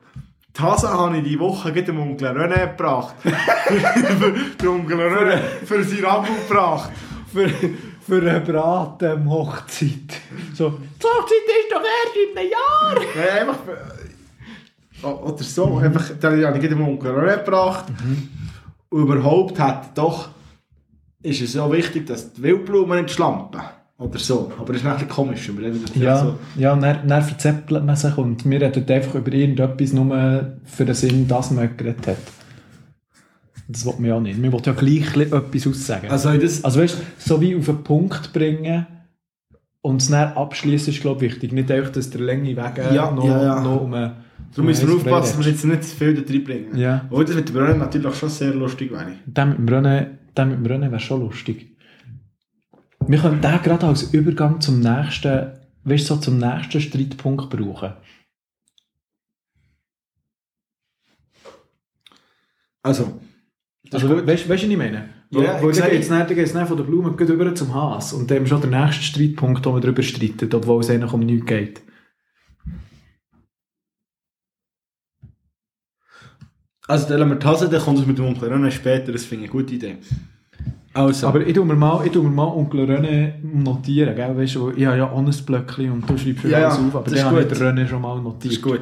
Die Hasen habe ich diese Woche gerade dem Onkel René gebracht. für, für Onkel René, für sein Rabu gebracht. Für, für eine Braten-Hochzeit. So, die Hochzeit ist doch erst in einem Jahr. Nein, einfach. für- O- Oder so. Einfach, dann habe ich dem Onkel gebracht. Und überhaupt hat doch. Ist es so wichtig, dass die Wildblumen nicht schlampen. Oder so. Aber das ist nicht komisch. Wir Ja, so. ja und dann, dann verzettelt man sich und wir reden einfach über irgendetwas nur für den Sinn, dass man geredet hat. Das will man ja nicht. Man will ja gleich etwas aussagen. Also, das, Also weißt du, so wie auf einen Punkt bringen und es dann abschließen ist, glaube ich, wichtig. Nicht einfach, dass der Länge weg Ja, noch, ja, ja. noch um einen Darum müssen wir aufpassen, dass wir jetzt nicht zu viel da reinbringen. Ja. Aber das mit dem Brunnen natürlich schon sehr lustig wäre. Der mit dem Rennen, mit dem wäre schon lustig. Wir können den gerade als Übergang zum nächsten, weißt so zum nächsten Streitpunkt brauchen. Also, Also, we- weißt du, was ich meine? Ja, Ja, wo ich dann sehe- geht's dann, dann geht's dann von der Blume gleich über zum Haas. Und ist schon der nächste Streitpunkt, wo man darüber streitet, obwohl es eigentlich um nichts geht. also dann lassen wir die Hase, dann kommt es mit dem Onkel René später, das finde ich eine gute Idee. Also, Aber ich tue mir mal, ich tue mir mal Onkel René notieren, gell? Weißt du, ich habe ja auch ein Blöckchen und du schreibst mir Ja, alles auf, aber das dann ist habe ich gut. den René schon mal das notiert. ist gut.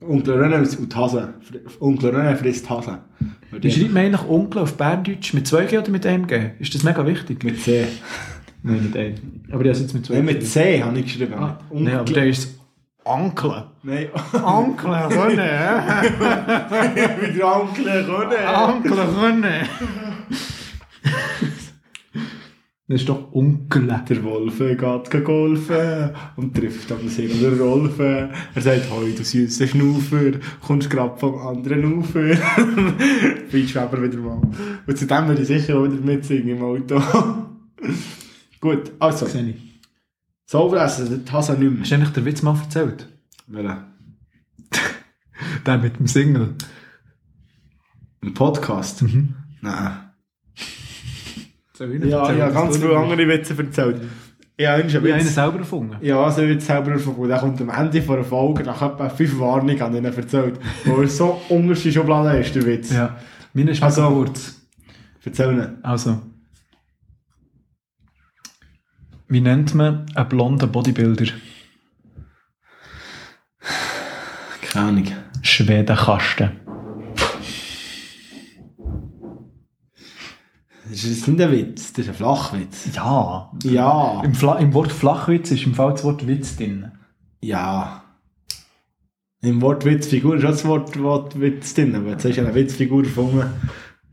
Onkel René und Hase. Onkel René frisst Hase. Wie schreibt man eigentlich Onkel auf Berndeutsch? Mit zwei G oder mit einem G? Ist das mega wichtig? Mit C. Nein, mit einem. Aber ich habe jetzt mit zwei Nein, G. mit C habe ich geschrieben. Ah, Mit Nein, aber der ist Onkel. Nein. Onkel René. Mit der Onkel René. Onkel René. Das ist doch Onkel. Der Wolf geht golfen und trifft am See der Rolf. Er sagt, hoi, du süßer Schnaufer, kommst grad vom anderen Ufer. Viel Schweber wieder mal. Und zu dem würde ich sicher auch wieder mitsingen im Auto. Gut, also, Sehe ich. so fressen, das Hase nicht Hast du eigentlich den Witz mal erzählt? mehr. Der mit dem Single. Ein Podcast? Mhm. Nein. Soll ich Ja, ja, ganz viele andere Witze erzählt. Ja, Ich habe einen selber erfunden. Ja, so wird selber erfunden. Der kommt am Ende von einer Folge nach etwa fünf Warnungen an ihnen erzählt. Wo er so unterste Schublade ist, der Witz. Ja. Meine ist Also- kurz. Erzähl nicht. Also. Wie nennt man einen blonden Bodybuilder? Keine Ahnung. Schwedenkasten. Das ist nicht ein Witz, das ist ein Flachwitz. Ja. Ja. Im, Fla Im Wort Flachwitz ist im Fall das Wort Witz drin. Ja. Im Wort Witzfigur ist auch das Wort, Wort Witz drin. Aber jetzt hast du eine Witzfigur gefunden.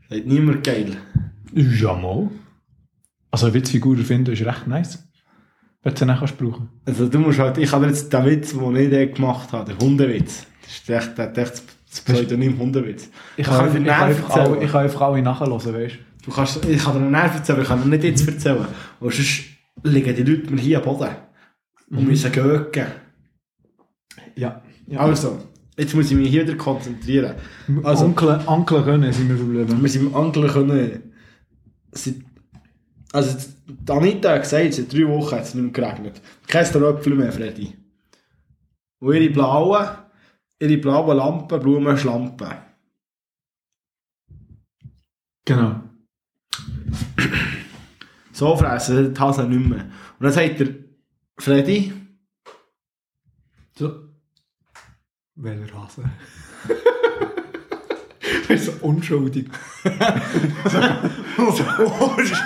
Sagt niemand geil. Ja, mal. Also eine Witzfigur finden ist recht nice. Wenn du sie kannst brauchen. Also du musst halt, ich habe jetzt den Witz, den ich gemacht habe, der Hundewitz. Das ist echt, das, ist echt das Pseudonym Hundewitz. Ich kann kann, dir ich, kann einfach alle, ich kann einfach alle nachhören, weißt Du kannst, ich kann dir Nerv erzählen, ich kann dir nicht jetzt erzählen. Und sonst liegen die Leute mir hier am Boden. Und müssen gehen. du? Ja. ja. Also, jetzt muss ich mich hier wieder konzentrieren. Also, Onkel, Onkel können sind wir verblieben. wir sind im Angeln können. Seit, also, Anita hat gesagt, seit drei Wochen hat es nicht mehr geregnet. Kein Tröpfel mehr, Freddy. Und ihre blauen, ihre blauen Lampen, Blumen, Schlampen. Genau. So fressen die Hasen nicht mehr. Und dann sagt der Freddy, So. Welcher Hase? Das ist so unschuldig.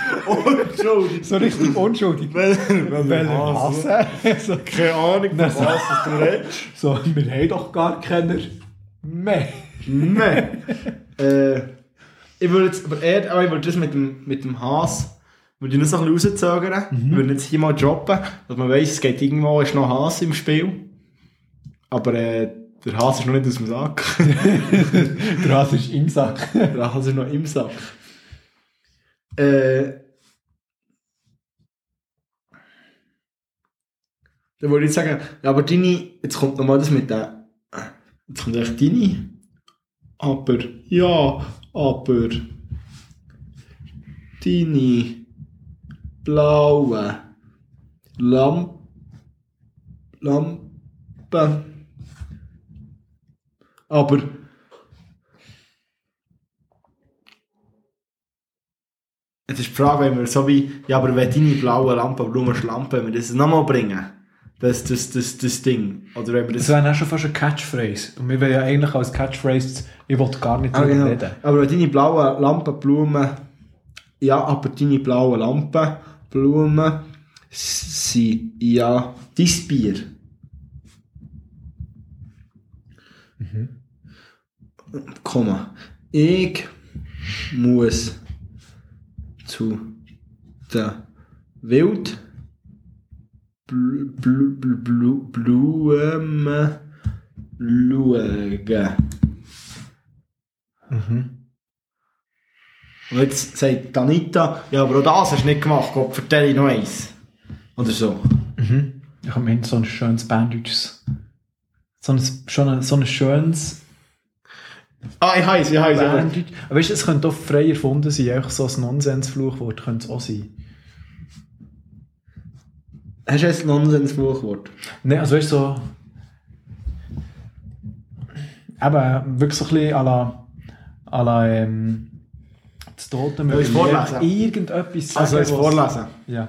Entschuldigung. So richtig unschuldig. Welcher Hase? so, Keine Ahnung, von so- was du redest. so, wir haben doch gar keiner mehr. Nein. äh, ich würde jetzt, aber er, aber ich würde das mit dem, mit dem Has, Würde ich noch so ein bisschen rauszögern. Mhm. Würde jetzt hier mal droppen, dass man weiss, es geht irgendwo, ist noch Hase im Spiel. Aber äh, der Hase ist noch nicht aus dem Sack. Der Hase ist im Sack. der Hase ist noch im Sack. Äh, dann würde ich sagen, ja, aber deine, jetzt kommt nochmal das mit der, jetzt kommt echt deine, aber, ja, aber, deine blaue Lamp, Lampe, aber, Jetzt ist die Frage, wenn wir so wie, ja, aber wenn deine blaue Lampe, Blumen, Schlampe, wenn wir das nochmal bringen, das, das, das, das Ding, oder wenn wir Das das... wäre auch schon fast eine Catchphrase. Und wir wollen ja eigentlich als Catchphrase, ich will gar nicht Ah, drüber genau. reden. Aber deine blauen Lampen, Blumen, ja, aber deine blauen Lampen, Blumen sind ja dein Bier. Komma. Ich muss zu der Wild Bl Bl Bl Bl Blumen schauen. Und jetzt sagt Anita, ja, aber auch das hast du nicht gemacht, Gott, vertell ich noch eins. Oder so. Ich habe mir so ein schönes Banddeutsch. So ein, schon ein, so ein schönes Ah, ich heiße, ich heiße. weißt du, es könnte auch frei erfunden sein, einfach so ein Nonsensfluchwort könnte es auch sein. Hast du jetzt ein Nonsens-Fluchwort? Nein, also weißt du, so. Eben, wirklich so ein bisschen à la, à la ähm, das Tote Soll ich's vorlesen? Irgendetwas sagen, Also, was- vorlesen. Ja.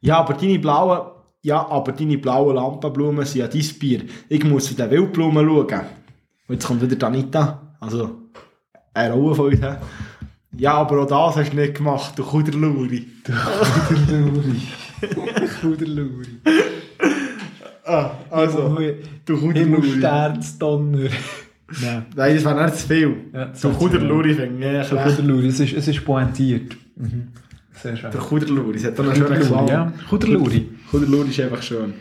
Ja, aber deine blauen, ja, aber deine blauen Lampenblumen sind ja dein Bier. Ich muss zu den Wildblumen schauen. Und jetzt kommt wieder die Anita, also eine Rolle von uns. Ja, aber auch das hast du nicht gemacht, du Kuderluri. Kuderluri. Kuderluri. Ah, also, du Kuderluri. Himmelsternsdonner. Nein. Nein, das wäre nicht zu viel. Ja, viel. Kuderluri finde ich So. Kuderluri, es ist, es ist pointiert. Mhm. Sehr schön. Der Kuderluri, es hat doch einen schönen Klang. ja. Kuderluri. Kuderluri ist einfach schön.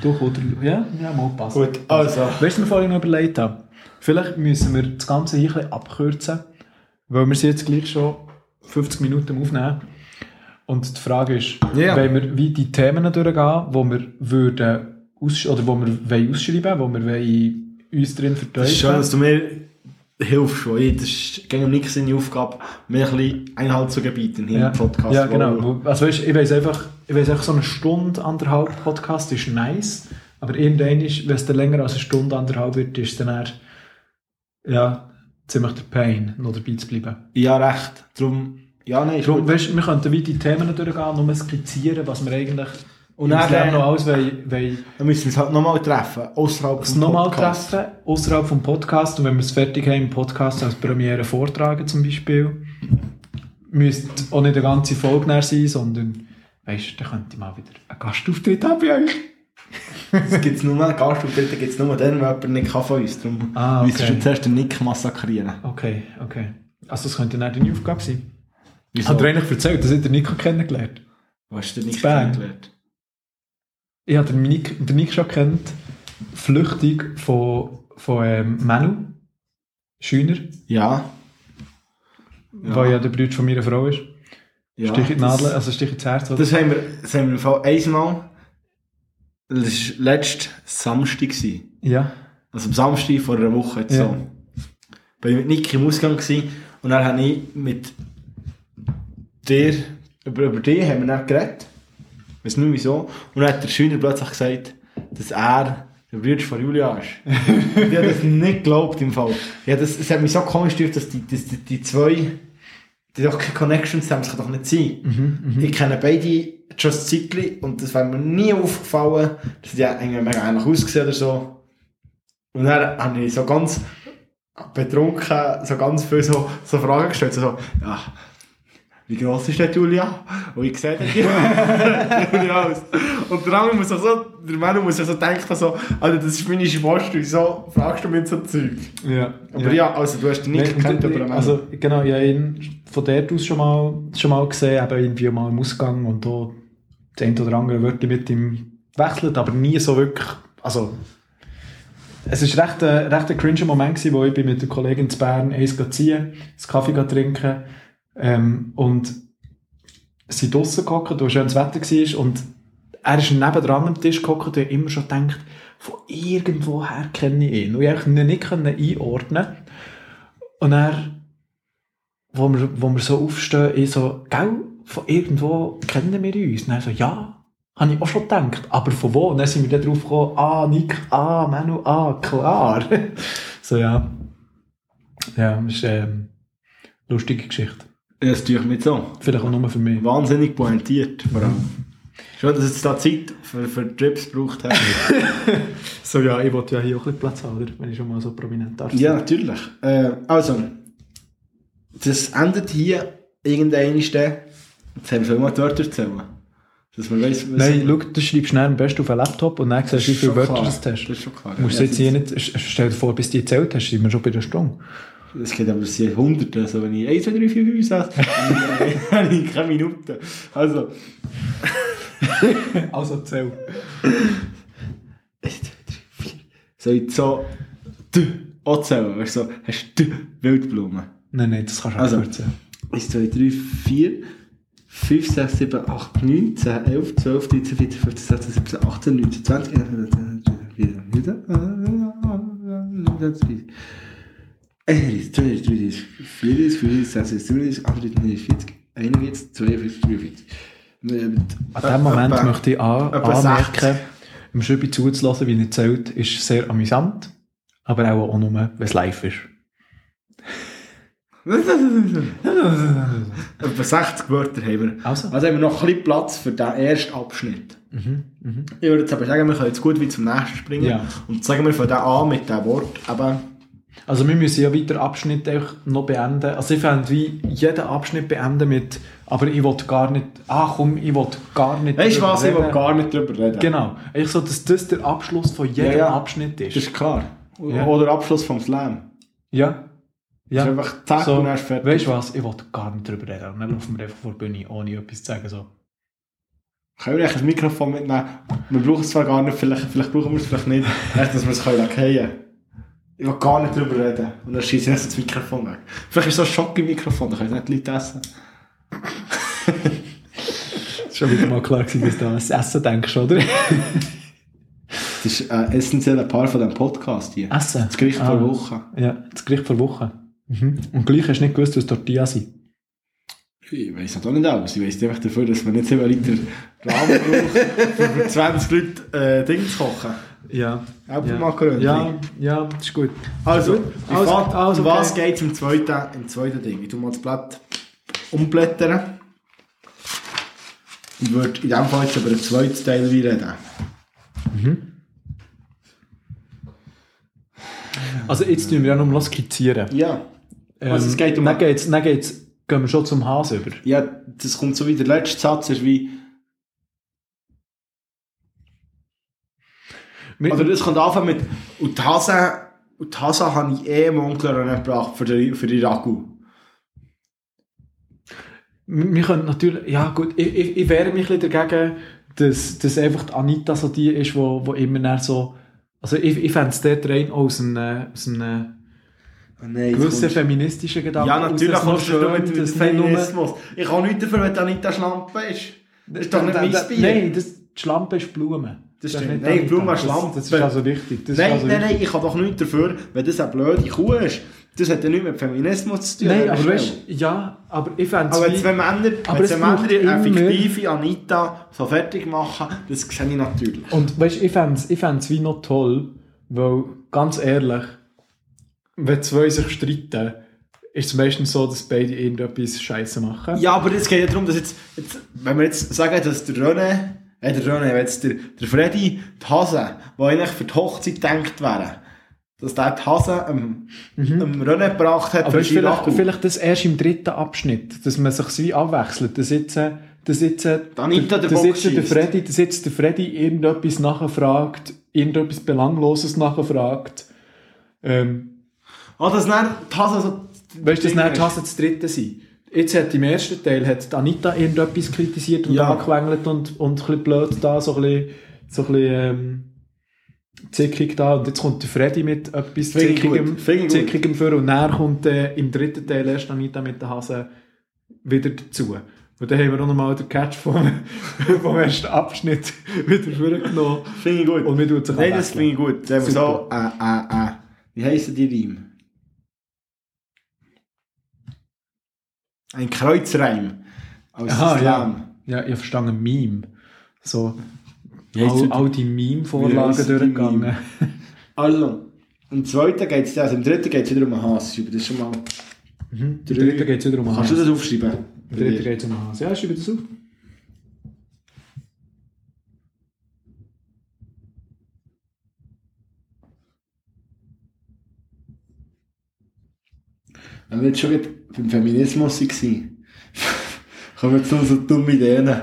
Du Kuderluri. Ja, ja, mal passen. Gut, also. Weißt du, was wir vorhin noch überlegt haben? Vielleicht müssen wir das Ganze hier ein bisschen abkürzen, weil wir sind jetzt gleich schon 50 Minuten Aufnehmen. Und die Frage ist, Ja. wollen wir wie die Themen durchgehen, wo wir würden oder wo wir wollen ausschreiben, wo wir uns drin Das ist schön, dass du mir hilfst. weil ich- Das ist gegen mich seine Aufgabe, mir ein bisschen Einhalt zu gebieten hier Ja, im Podcast. ja genau. Also weißt, ich weiß einfach, ich weiß einfach, so eine Stunde, anderthalb Podcast ist nice, aber irgendwann ist, wenn es dann länger als eine Stunde, anderthalb wird, ist es dann eher, ja, ziemlich der Pain, noch dabei zu bleiben. Ja, recht. Darum, ja, nein, ist Darum, weißt, wir könnten wie die Themen durchgehen, nur skizzieren, was wir eigentlich Und dann, Leben noch alles wollen, wollen Dann müssen wir uns halt nochmal treffen, außerhalb vom nochmal Podcast. treffen, außerhalb vom Podcast. Und wenn wir es fertig haben, im Podcast als Premiere vortragen zum Beispiel, müsste auch nicht eine ganze Folge näher sein, sondern, weißt du, dann könnte ich mal wieder einen Gastauftritt haben bei euch. Das gibt es nur, Gastauftritte gibt es nur dann, wenn jemand nicht kann von uns. Darum Ah, müsstest okay. du zuerst den Nick massakrieren. Okay, okay. Also das könnte dann deine Aufgabe sein. Wieso? Hat er eigentlich erzählt, dass ich den Nico kennengelernt Wo hast du den Bern. kennengelernt? Ich habe den Nick, den Nick schon kennt, flüchtig von, von ähm, Manu Schüner, Ja. der ja der Bruder von meiner Frau ist. ja. Stich in die Nadel, also Stich ins Herz. Oder? Das haben wir, das haben wir im Fall einmal, das war letzten Samstag. Gewesen. ja. Also am Samstag vor einer Woche jetzt Ja. so. Bin ich mit Nick im Ausgang gewesen, und dann habe ich mit dir, über, über dich haben wir dann geredet. Ich weiß nicht wieso. Und dann hat der Schüler plötzlich gesagt, dass er der Bruder von Julia ist. Ich habe das nicht geglaubt im Fall. Ja, das, es hat mich so komisch gedacht, dass die, dass die, die zwei, die doch keine Connections haben, das kann doch nicht sein. Ich kenne beide Just Zeitli und das wäre mir nie aufgefallen, dass die irgendwie mega ähnlich aussehen oder so. Und dann habe ich so ganz betrunken so ganz viele so, so Fragen gestellt. So, ja, wie gross ist der Julia? Und ich sehe den Julia aus. Und der andere muss auch so, der Mann muss auch so denken, so, Alter, das ist meine Schwester, wieso fragst du mich so Zeug? Ja. Aber ja, also du hast den nicht Nein, gekannt, aber Also, genau, ich habe ihn von dort aus schon mal, schon mal gesehen, eben irgendwie mal im Ausgang und da das eine oder andere Wörter mit ihm wechselt, aber nie so wirklich, also, es war recht ein, recht ein cringe Moment gewesen, wo ich mit der Kollegin zu Bern eins ziehen, einen Kaffee trinken, ähm, und sie draussen gehockt, wo schönes Wetter war, und er ist nebendran am Tisch gehockt habe immer schon gedacht, von irgendwoher kenne ich ihn. Und ich konnte ihn nicht einordnen Und dann, wo wir, wo wir so aufstehen, ich so, gell, von irgendwo kennen wir uns. Und er so, ja, habe ich auch schon gedacht. Aber von wo? Und dann sind wir dann drauf gekommen, ah, Nick, ah, Manu, ah, klar. so, ja. Ja, das ist ähm, eine lustige Geschichte. Ja, das tue ich mit so. Vielleicht auch nur für mich. Wahnsinnig pointiert, vor allem. Schön, dass jetzt da Zeit für, für Trips gebraucht hat. So, ja, ich wollte ja hier auch ein bisschen Platz haben, oder? Wenn ich schon mal so prominent darf. ja, natürlich. Äh, also, das endet hier irgendein Jetzt haben wir schon mal die Wörter erzählen. Dass man weiss, Nein, schau, du schreibst schnell am besten auf einen Laptop und dann siehst du, wie viele Wörter klar. das du hast. Das ist schon klar. Musst Ja, jetzt hier nicht, stell dir vor, bis du die gezählt hast, sind wir schon bei der Stunde. Es geht aber sind Hunderte, also wenn ich 1, 2, 3, 4, 5 sage, dann habe ich keine Minuten. Also, Also zähl. 1, 2, 3, 4. Soll ich so «d» auch zählen? Weißt du, so, hast du Wildblumen? Nein, nein, das kannst du Also. auch kurz sagen. 1, 2, 3, 4, 5, 6, 7, 8, 9, 10, 11, 12, 13, 14, 15, 16, 17, 18, 19, 20, 21, 22, 31, 32, 33, 34, 35, 36, 37, 38, 40, 41, 42, 43. An diesem Moment möchte ich an, etwa anmerken, im Schübi zuzulassen, wie er zählt, ist sehr amüsant, aber auch, auch nur, wenn es live ist. Etwa 60 Wörter haben wir. Also? Also haben wir noch ein bisschen Platz für den ersten Abschnitt. Ich würde jetzt aber sagen, wir können jetzt gut wie zum nächsten springen. Ja. Und sagen wir von da an mit dem Wort, aber Also wir müssen ja weiter Abschnitt einfach noch beenden. Also ich fände wie jeden Abschnitt beenden mit aber ich will gar nicht, ah komm, ich will gar nicht weißt du was, ich will reden. gar nicht drüber reden. Genau. Eigentlich so, dass das der Abschluss von jedem Ja, ja. Abschnitt ist. Das ist klar. Ja. Oder Abschluss vom Slam. ja. Ja. Das ist einfach zack so, und dann fertig. Weißt du was, ich will gar nicht drüber reden. Und dann laufen wir einfach vor die Bühne, ohne etwas zu sagen. So. Können wir eigentlich das Mikrofon mitnehmen? Wir brauchen es zwar gar nicht, vielleicht, vielleicht brauchen wir es vielleicht nicht, echt, dass wir es können können. Ich will gar nicht drüber reden. Und dann schieße ich das Mikrofon weg. Vielleicht ist so ein Schock im Mikrofon, dann können nicht die Leute essen. ist schon wieder mal klar gewesen, dass du an das Essen denkst, oder? Das ist ein essentieller Part von diesem Podcast hier. Essen? Das Gericht Ah. vor Woche. Ja, das Gericht vor Woche. Mhm. Und gleich hast du nicht gewusst, was Tortillas sind. Ich weiss noch nicht alles. Ich weiss einfach dafür, dass man nicht 7 Liter Rahmen braucht, um für 20 Leute äh, Dinge zu kochen. Ja. Äpfelmakaroni. Ja, ja, das ist gut. Also, Gut. ich Also- fand, also was okay. geht es im zweiten, im zweiten Ding? Ich tu mal das Blatt umblättern. Und würde in dem Fall jetzt über den zweiten Teil wieder reden. Also jetzt tun wir ja noch mal skizzieren. Ja. Ähm, Also es geht um- Dann geht's, dann geht's, gehen wir schon zum Hase über. Ja, das kommt so wie der letzte Satz, ist wie, oder das kommt anfangen mit, und die Hase, und die Hase habe ich eh im Onkel gebracht für die, für die Ragu. wir können natürlich, ja gut, ich, ich, ich wehre mich ein bisschen dagegen, dass, dass einfach die Anita so die ist, wo, wo immer so, also ich, ich fände es dort rein aus einem, aus einem Oh nein, gewissen feministischen Gedanken. Ja, natürlich kommst du noch mit, mit dem Feminismus. Ich kann nichts dafür, wenn Anita Schlampe ist. Das ist doch nicht mein Bier. Nein, das, die Schlampe ist Blume. Das ist stimmt. Nein. Blume ist Das- Schlampe. Das ist also wichtig. Das Nein, also nein, wichtig. nein, ich habe doch nichts dafür, wenn das eine blöde Kuh ist. Das hat ja nichts mit Feminismus zu tun. Nein, aber weißt ja, aber ich fände Aber wenn es zwei Männer, Aber wenn zwei Männer eine fiktive Anita so fertig machen, das sehe ich natürlich. Und weißt, ich fände es ich fänd's wie noch toll, weil, ganz ehrlich, wenn zwei sich streiten, ist es meistens so, dass beide irgendetwas Scheiße machen. Ja, aber es geht ja darum, dass jetzt, jetzt wenn wir jetzt sagen, dass der René, äh, der René, wenn jetzt der, der Freddy, die Hase, die eigentlich für die Hochzeit gedacht wäre, dass der die Hase am, am Rennen gebracht hat. Aber ist vielleicht, vielleicht das erst im dritten Abschnitt, dass man sich wie abwechselt. Dass jetzt, dass jetzt, den dass jetzt der. Freddy, dass jetzt der Freddy irgendetwas nachfragt, irgendetwas Belangloses nachfragt. Ähm, Ah, dass dann die Hase so... weißt du, dass nicht die. Hase das dritte sein. Jetzt hat im ersten Teil hat Anita irgendetwas kritisiert und Ja. angewängelt und, und ein bisschen blöd da, so ein bisschen, so ein bisschen ähm, zickig da. Und jetzt kommt der Freddy mit etwas zickigem, gut. zickigem für und dann kommt äh, im dritten Teil erst Anita mit der Hase wieder dazu. Und dann haben wir auch nochmal den Catch vom, vom ersten Abschnitt wieder vorgenommen. Finde ich gut. Und wir tun sich Nein, das finde ich gut. Sagen wir so, äh, äh, äh. Wie heissen die Reime? Ein Kreuzreim. Aus Aha, Islam. ja. Ja, ich verstehe ein Meme. So, heisst all, die- all die Meme-Vorlagen durchgegangen. Meme? Also, im zweiten geht es, also im dritten geht es wieder um Hass. Das schon mal. Mhm. Im dritten geht es wieder um Kannst du das aufschreiben? Im dritten geht es um Hase. Ja, schreibe das auf. Wenn wir jetzt schon wieder beim Feminismus waren, kommen wir jetzt noch so dumme Ideen.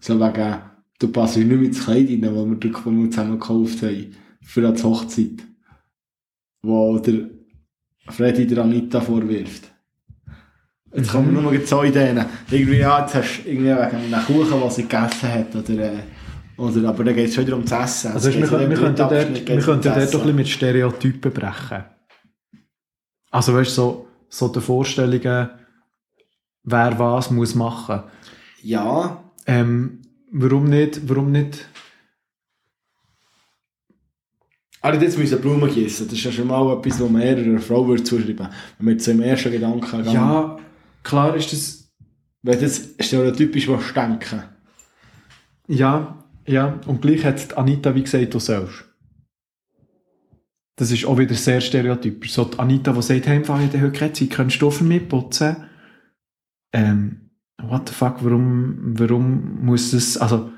So wegen, du passt nicht mehr ins Kleid rein, das wir, das wir zusammen gekauft haben. Für die Hochzeit. Wo der Freddy der Anita vorwirft. Jetzt kommen nur noch so Ideen. Irgendwie, ja, jetzt hast du irgendwie wegen einem Kuchen, den sie gegessen hat, oder, äh, oder, aber dann geht es schon wieder ums Essen. Also, wir, könnten dort, wir könnten doch ein bisschen mit Stereotypen brechen. Also, weißt du, so, so die Vorstellungen, wer was muss machen. Ja, Ähm, warum nicht, warum nicht, Aber jetzt müssen Blumen gießen. Das ist ja schon mal etwas, was man eher einer Frau würde zuschreiben Wenn wir jetzt so im ersten Gedanken gehen. ja, klar ist das, Wenn das stereotypisch was denken. ja, ja, und gleich hat Anita wie gesagt, du sollst. Das ist auch wieder sehr stereotypisch. So die Anita, die sagt, hey, ich habe heute keine Zeit, könntest du für mich putzen? Ähm, what the fuck, warum, warum muss das, also,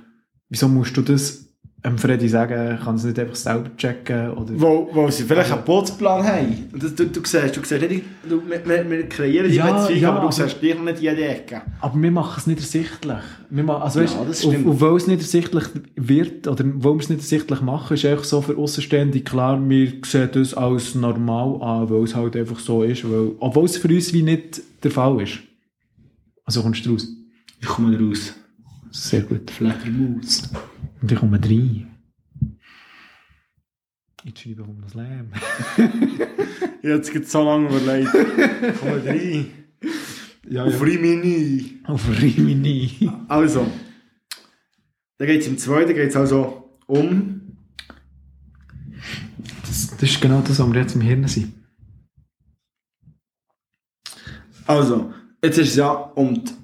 wieso musst du das ähm, Freddy sagen, kann es nicht einfach selber checken, oder? Wo, wo sie vielleicht einen Putzplan haben. Und das, du, du siehst, du siehst nicht, du, wir, wir, kreieren die Ja, Beziehung, ja, aber du aber- siehst dich nicht jede Ecke. Aber wir machen es nicht ersichtlich. Wir machen, also Ja, weißt, das stimmt. und weil es nicht ersichtlich wird, oder weil wir es nicht ersichtlich machen, ist einfach so für Außenstehende klar, wir sehen das als normal an, weil es halt einfach so ist, weil, obwohl es für uns wie nicht der Fall ist. Also kommst du raus. Ich komme raus. Sehr gut. Fledermaus. Und ich schreibe um das Lärm. Jetzt gibt es so lange überlegt. Komme rein. Ja, Auf Rimini. Auf Rimini. Also. Dann geht es im zweiten geht's also um. Das, das ist genau das, was wir jetzt im Hirn sind. Also, jetzt ist es ja um die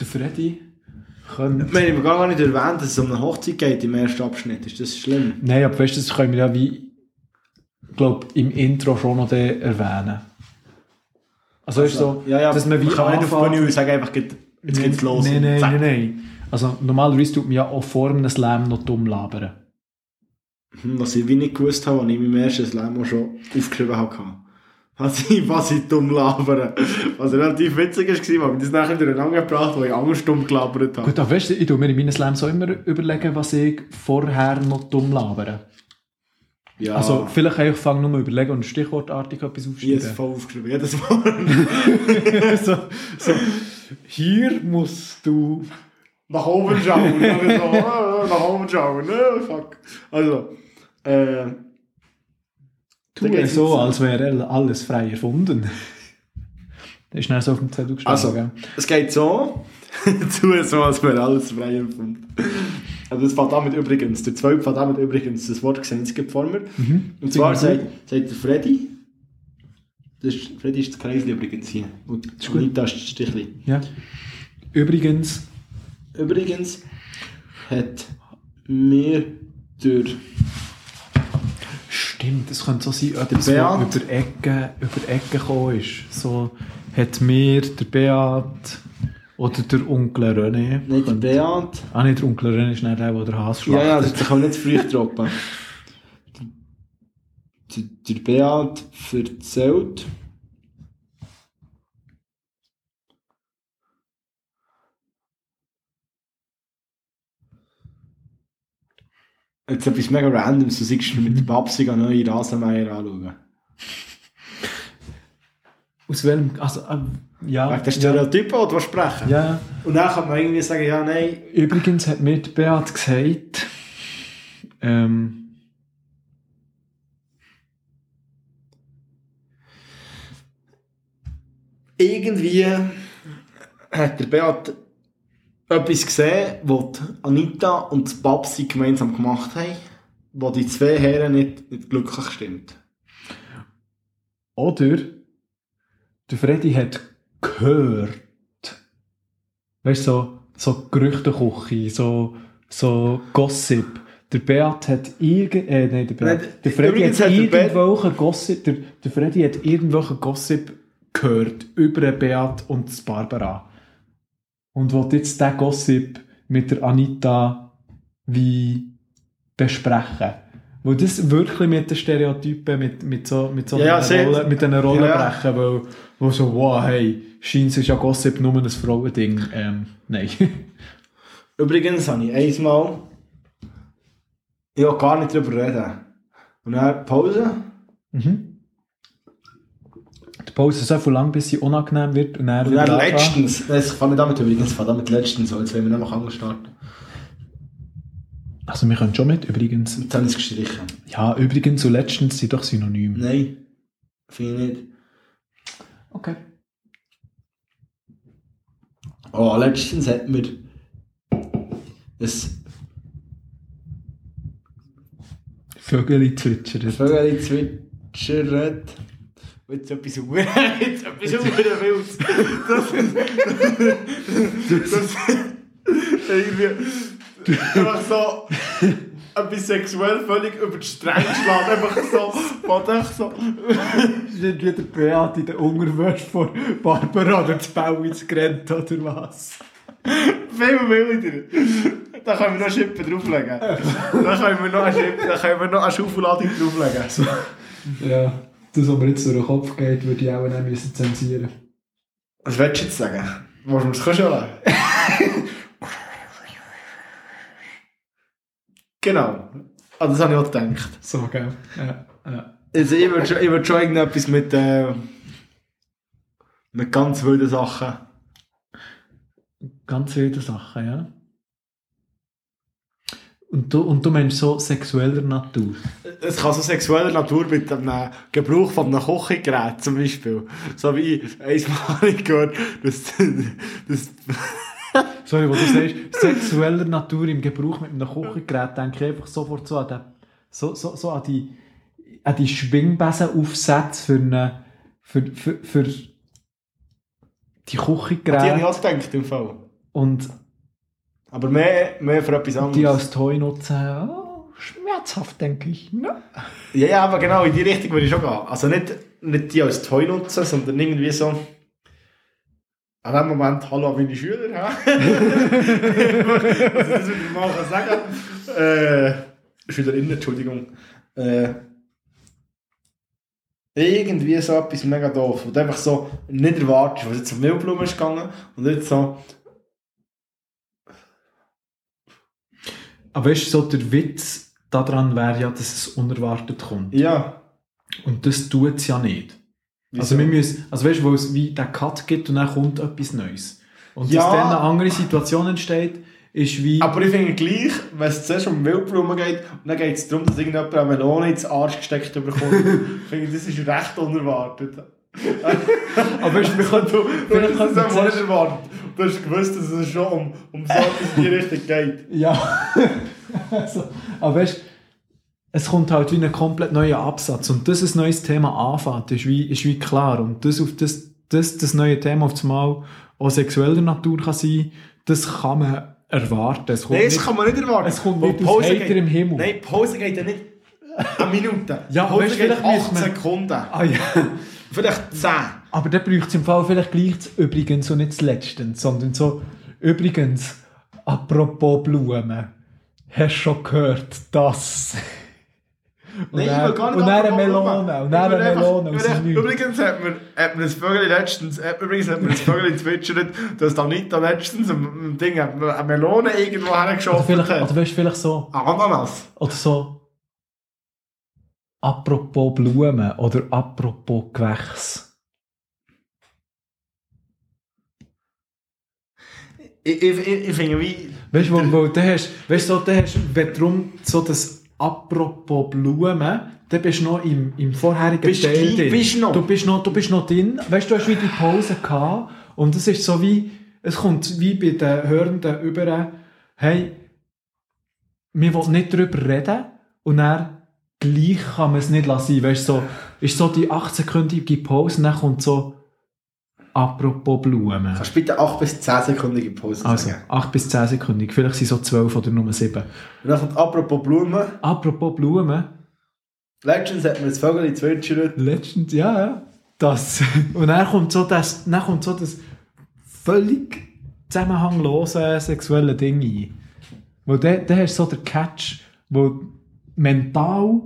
Der Freddy könnte... Wir haben gar nicht erwähnt, dass es um eine Hochzeit geht im ersten Abschnitt. Ist das schlimm? Nein, aber weißt du, das können wir ja wie, glaube im Intro schon noch erwähnen. Also, ist so, ja, ja, dass man wie kann anfängt- Bühne und sagen einfach, geht- jetzt geht's los. Nein, nein, nein, nein. Also normalerweise tut man ja auch vor einem Slam noch dumm labern. Hm, Was ich wie nicht gewusst habe, als ich in meinem ersten Slam auch schon aufgeschrieben habe. Was ich, was ich dumm labere. Was relativ witzig war, weil ich das nachher durcheinander gebracht wo ich anders dumm gelabert habe. Gut, aber weißt du, ich tue mir in meinen Slams auch immer überlegen, was ich vorher noch dumm labere. Ja, Also vielleicht kann ich fangen nur überlegen und stichwortartig etwas jedes aufschreiben. voll aufgeschrieben, jedes Mal. so, so, hier musst du... nach oben schauen. Und dann so, äh, nach oben schauen. Äh, fuck. Also, äh, Tu geht's so, als wäre alles frei erfunden. Das ist dann so auf dem Zettel gestanden. Also, gell? es geht so. tu so, als wäre alles frei erfunden. Also das fängt damit übrigens, der zweite fängt damit übrigens, das Wort gesehen, es gibt vor mir. Mhm. Und zwar sagt, sagt der Freddy, das ist, Freddy ist das Kreisli übrigens hier. Und. Anita ist das Stichli. Ja. Übrigens, Übrigens hat mir der stimmt, es könnte so sein, etwas, Beat. was über Ecken, über Ecken gekommen ist. So hat mir der Beat oder der Onkel René. Nicht der Beat. Ah, nicht der Onkel René ist nicht der, der den Hass Ja, ja, schlachtet. das kann man nicht zu früh droppen. Der, der Beat erzählt. Jetzt etwas mega Randoms, du siehst mit der Babsi eine neue Rasenmeier anschauen. Aus welchem, also, ähm, ja. Wegen der Stereotypen, die du sprechen Ja. Und dann kann man irgendwie sagen, ja, nein, Übrigens hat mir die Beat gesagt, ähm, irgendwie hat der Beat etwas gesehen, was Anita und Babsi gemeinsam gemacht haben, wo die zwei Herren nicht, nicht glücklich stimmt. oder der Freddy hat gehört, weißt du, so, so Gerüchteküche, so, so Gossip. Der Beat hat irgend, äh, nein, der Beat, Nein, der Freddy hat hat irgendwelchen Gossip, der, der Freddy hat irgendwelchen Gossip gehört über Beat und Barbara. Und will jetzt diesen Gossip mit der Anita wie besprechen. Wo das wirklich mit den Stereotypen, mit, mit so, mit so Ja, einer Rolle, mit diesen Rollen Ja. brechen, weil, wo so, wow, hey, scheint ist ja Gossip nur ein Frauending. Ähm, nein. Übrigens habe ich einmal ich will gar nicht darüber reden. Und dann Pause. mhm. Die Pause so viel lang, bis sie unangenehm wird und dann Und dann letztens, ich fange damit übrigens, fange damit letztens, jetzt wollen wir nämlich anders starten. Also wir können schon mit, übrigens. Jetzt haben wir es gestrichen. Ja, übrigens und letztens sind doch Synonyme. Nein, finde ich nicht. Okay. Oh, letztens hat mir ein Vögel zwitschern. Vögel zwitschert. Jetzt etwas Uhr, jetzt etwas Uhr Wildes. Das, das, irgendwie, einfach so, etwas sexuell völlig über die Stränge geschlagen. Einfach so, was ich so. Sind wieder Beat in der Unterwäsche von Barbara oder das Bauwitz gerannt oder was? Viel wilder. Da können wir noch Schippen drauflegen. Da können wir noch eine, Schippe, da können wir noch eine Schaufelladung drauflegen. Ja, das, was mir jetzt durch den Kopf geht, würde ich auch nicht müssen zensieren Was willst du jetzt sagen? Du mir das schon lassen? genau. Ah, das habe ich auch gedacht. So, gell? Ja, ja. Also ich würde schon, ich würd schon irgendetwas mit, äh, mit ganz wilden Sachen. Ganz wilde Sachen, ja. Und du, und du meinst so sexueller Natur? Es kann so sexueller Natur mit einem Gebrauch von einem Kochgerät zum Beispiel. So wie einmal ich gehört, dass, dass Sorry, wo du sagst, sexueller Natur im Gebrauch mit einem Kochgerät, denke ich einfach sofort so an, den, so, so, so an die, an die Schwingbesenaufsätze für, eine, für, für, für die die habe ich Kochgeräte auch gedacht im Fall. und Aber mehr, mehr für etwas anderes. die als Toy nutzen. Oh, schmerzhaft, denke ich. Ne? Ja, ja, aber genau, in die Richtung würde ich schon gehen. Also nicht, nicht die als Toy nutzen, sondern irgendwie so. An dem Moment, hallo an meine Schüler, hä? also das würde ich mal sagen. Äh, Schülerinnen, Entschuldigung. Äh, irgendwie so etwas mega doof, wo du einfach so nicht erwartest, was jetzt auf Mehlblumen ist gegangen und jetzt so, Aber weißt du, so der Witz daran wäre ja, dass es unerwartet kommt. ja. Und das tut es ja nicht. Also, wir müssen, also weißt du, wo es wie den Cut gibt und dann kommt etwas Neues. Und Ja. dass dann eine andere Situation entsteht, ist wie. Aber ich finde gleich, wenn es zuerst um Wildblumen geht und dann geht es darum, dass irgendjemand eine Melone ins Arsch gesteckt bekommt, finde ich, das ist recht unerwartet. aber weißt du, wir können, Du, du vielleicht einfach nicht zuerst, erwartet. Du hast gewusst, dass es schon um, um so etwas in die Richtung geht. Ja. also, aber weißt du, es kommt halt wie ein komplett neuer Absatz. Und dass ein neues Thema anfängt, ist wie, ist wie klar. Und das, auf das, das, das neue Thema auf einmal auch sexueller Natur kann sein, das kann man erwarten. Es kommt Nein, das nicht- kann man nicht erwarten. Es kommt Weil nicht aus heiterem geht, Himmel. Nein, Pause geht ja nicht Eine Minute. Ja, Pause weißt geht vielleicht 8 müssen wir- Sekunden. Ah ja. Vielleicht 10. Aber dann braucht es im Fall vielleicht gleich das übrigens so nicht das Letzte, sondern so übrigens, apropos Blumen, hast du schon gehört, das? Und Nein, ich will gar nicht Und dann eine. Melone, und dann eine einfach- Melone Nichts. Übrigens hat mir, hat mir ein Vögel letztens, hat, übrigens hat mir ein Vögel zwitschert, dass Anita letztens ein, ein Ding, eine Melone irgendwo Oder hergeschossen vielleicht, hat. oder weißt du, vielleicht so, Ananas. oder so, apropos Blumen oder apropos Gewächs. Ich, ich, ich, finde wie... Weißt du, wo, wo du hast, weißt du, so, du hast, wenn drum so das apropos Blumen, dann bist du noch im, im vorherigen Bist Teil drin. bist noch. Du bist noch, du bist noch drin. Weißt du, du hast wie die Pause gehabt und es ist so wie, es kommt wie bei den Hörenden über, hey, wir wollen nicht darüber reden und dann gleich kann man es nicht lassen. Weißt du, so, ist so die 8-sekündige Pause und dann kommt so apropos Blumen. Kannst du bitte 8 bis 10 Sekundige Pause Also, sagen? 8 bis 10 Sekunden. Vielleicht sind es so 12 oder nur 7. Und dann kommt apropos Blumen. Apropos Blumen. Letztens hat mir ein Vögel zwitschert. Letztens, ja, ja. Das. Und dann kommt so das, dann kommt so das völlig zusammenhanglose sexuelle Ding ein. Wo dann, dann hast du so den Catch, wo mental,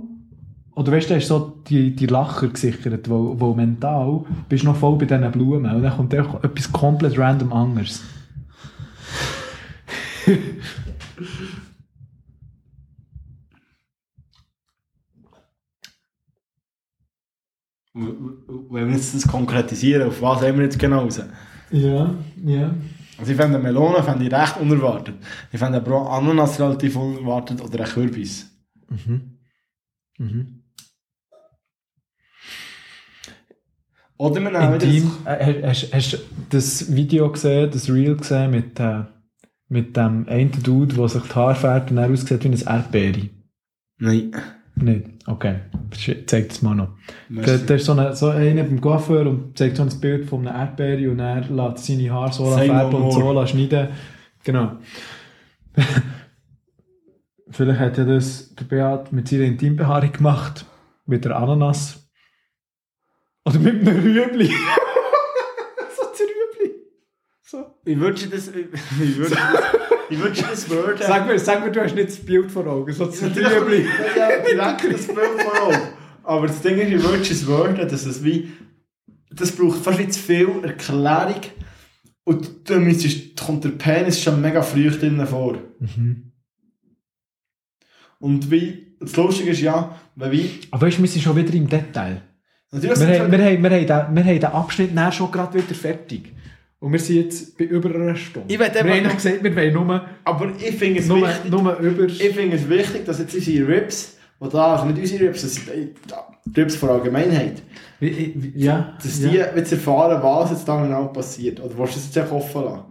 oder weißt du, da hast so die, die Lacher gesichert, wo, wo mental bist du noch voll bei diesen Blumen. Und dann kommt einfach etwas komplett random anderes. Wenn wir jetzt das konkretisieren, auf was haben wir jetzt genau raus? Ja, ja. Also ich finde Melone finde ich recht unerwartet. Ich finde aber auch Ananas relativ unerwartet oder ein Kürbis. Mhm. Mhm. Oder nehmen wieder Intim. das... Äh, hast, hast du das Video gesehen, das Reel gesehen mit, äh, mit dem einen Dude, der sich die Haare färbt und er aussieht wie ein Erdbeere? Nein. Nicht? Okay. Zeig das mal noch. Da, ist so, eine, so einer beim Coiffeur und zeigt so ein Bild von einer Erdbeere und er lässt seine Haare so färben und so schneiden. Genau. Vielleicht hat ja das der Beat mit seiner Intimbehaarung gemacht. Mit der Ananas. Oder mit einem Rüebli. so ein Rüebli. So. Ich würde das... Ich würde ich würde das Word... Sag mir, sag mir, du hast nicht das Bild vor Augen. So ein Rüebli. Ja, direkt das Bild vor Augen. Aber das Ding ist, ich würde es Word, dass es wie... Das braucht fast wie zu viel Erklärung. Und dann kommt der Penis schon mega früh drin vor. Mhm. Und wie... Das Lustige ist ja, weil wie... Aber weißt du, wir sind schon wieder im Detail. Natürlich Wir, haben, wir, haben, wir, haben den, wir haben den Abschnitt dann schon gerade wieder fertig. Und wir sind jetzt bei über einer Stunde. Ich wir haben gesagt, wir wollen nur, Aber ich finde es nur, wichtig... nur über... Ich finde es wichtig, dass jetzt unsere Rips, die da, also nicht unsere Rips, das sind die Rips von der Allgemeinheit, ja, dass ja. die jetzt erfahren, was jetzt da genau passiert. Oder willst du das jetzt einfach offen lassen?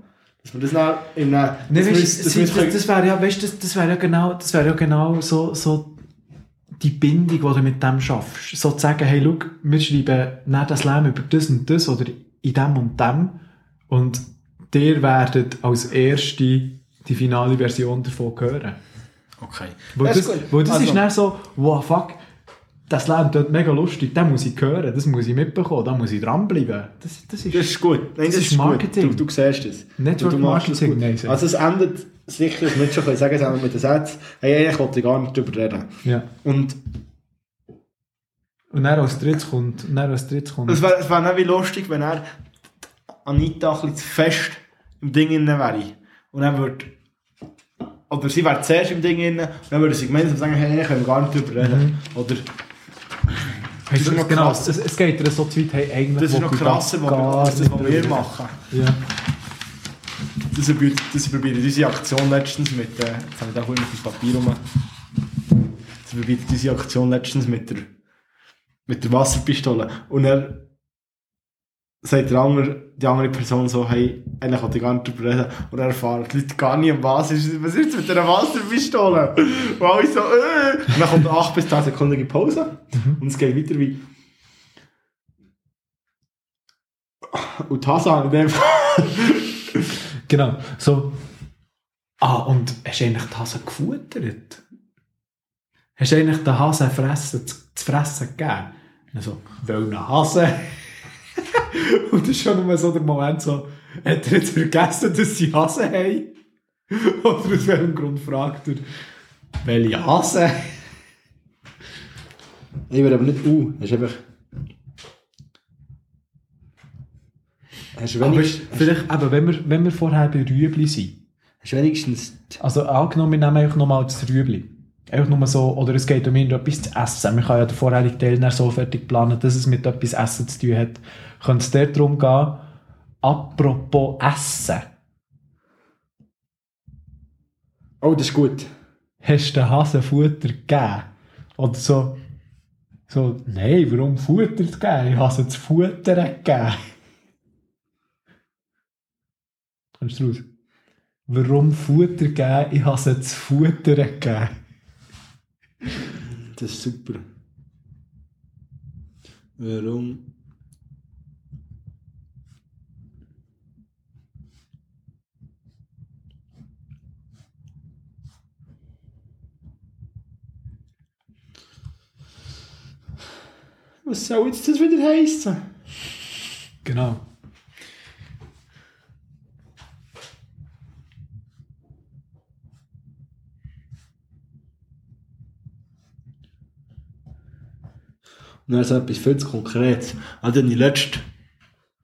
Dass wir das in einem... Nee, das weißt, das, das das, müssen- das, wäre ja, weißt, das, das wäre ja genau, das wäre ja genau so, so die Bindung, die du mit dem schaffst. So zu sagen, hey, schau, wir schreiben nicht das Leben über das und das oder in dem und dem und ihr werdet als Erste die finale Version davon hören. Okay. Wo Das das, ist gut. wo das Also- ist dann so, wow, fuck, das Leben tut mega lustig, das muss ich hören, das muss ich mitbekommen, da muss ich dranbleiben. Das, das ist... Das ist gut. Nein, Das das, ist ist Marketing. Gut. Du, du siehst es. Network du, du es Marketing, nein. Also es endet sicher, wir jetzt schon sagen können, mit den Sätzen, hey, eigentlich wollte ich gar nicht drüber reden. ja. Und Und dann als drittes kommt, und dann als drittes kommt... es wäre es wär nicht wie lustig, wenn er Anita ein bisschen zu fest im Ding drin wäre. Und dann würde... Oder sie wäre zuerst im Ding drin, und dann würde sie gemeinsam sagen, hey, können wir gar nicht drüber reden. Oder... Das ist noch genau, krass. es, es geht dir so zu weit, hey, eigentlich Das ist noch krasser, was wir, das, was wir machen. Ja. Das probiert, das probiert unsere Aktion letztens mit, äh, jetzt habe ich da auch immer auf Papier rum. Das probiert unsere Aktion letztens mit der, mit der Wasserpistole. Und er sagt der andere, die andere Person so, hey, eigentlich wollte ich gar nicht drüber reden. Und er erfährt die Leute gar nicht, was ist, was ist jetzt mit dieser Wasserpistole? Und alle so, äh. Und dann kommt eine 8 bis 10 sekundige Pause. Und es geht weiter wie, und Tasan in dem Fall. Genau, so... Ah, und hast du eigentlich die Hase gefuttert? hast du eigentlich den Hasen fressen, zu, fressen gegeben? Und so, weil ein Hase. und das ist schon immer so der Moment so, hat er jetzt vergessen, dass sie Hasen haben? Oder aus welchem Grund fragt er, welche Hasen? Ich würde aber nicht U. Hast du einfach. Hast du Aber wenigstens, vielleicht, eben, wenn wir, wenn wir vorher bei Rüebli sind, hast du wenigstens Also angenommen, wir nehmen einfach nochmal das Rüebli. Einfach nur so, oder es geht um irgendetwas zu essen. Man kann ja den vorherigen Teil so fertig planen, dass es mit etwas Essen zu tun hat. Könnte es dort darum gehen, apropos Essen, Oh, das ist gut. hast du den Hasen Futter gegeben? Oder so, so, nein, warum Futter zu geben? Ich habe sie zu futtern gegeben. Kommst du raus? Warum Futter geben? Ich habe sie zu futtern gegeben. Das ist super. Warum? Was soll jetzt das wieder heißen? Genau. Und dann so etwas viel zu konkret. Also, ich letzten,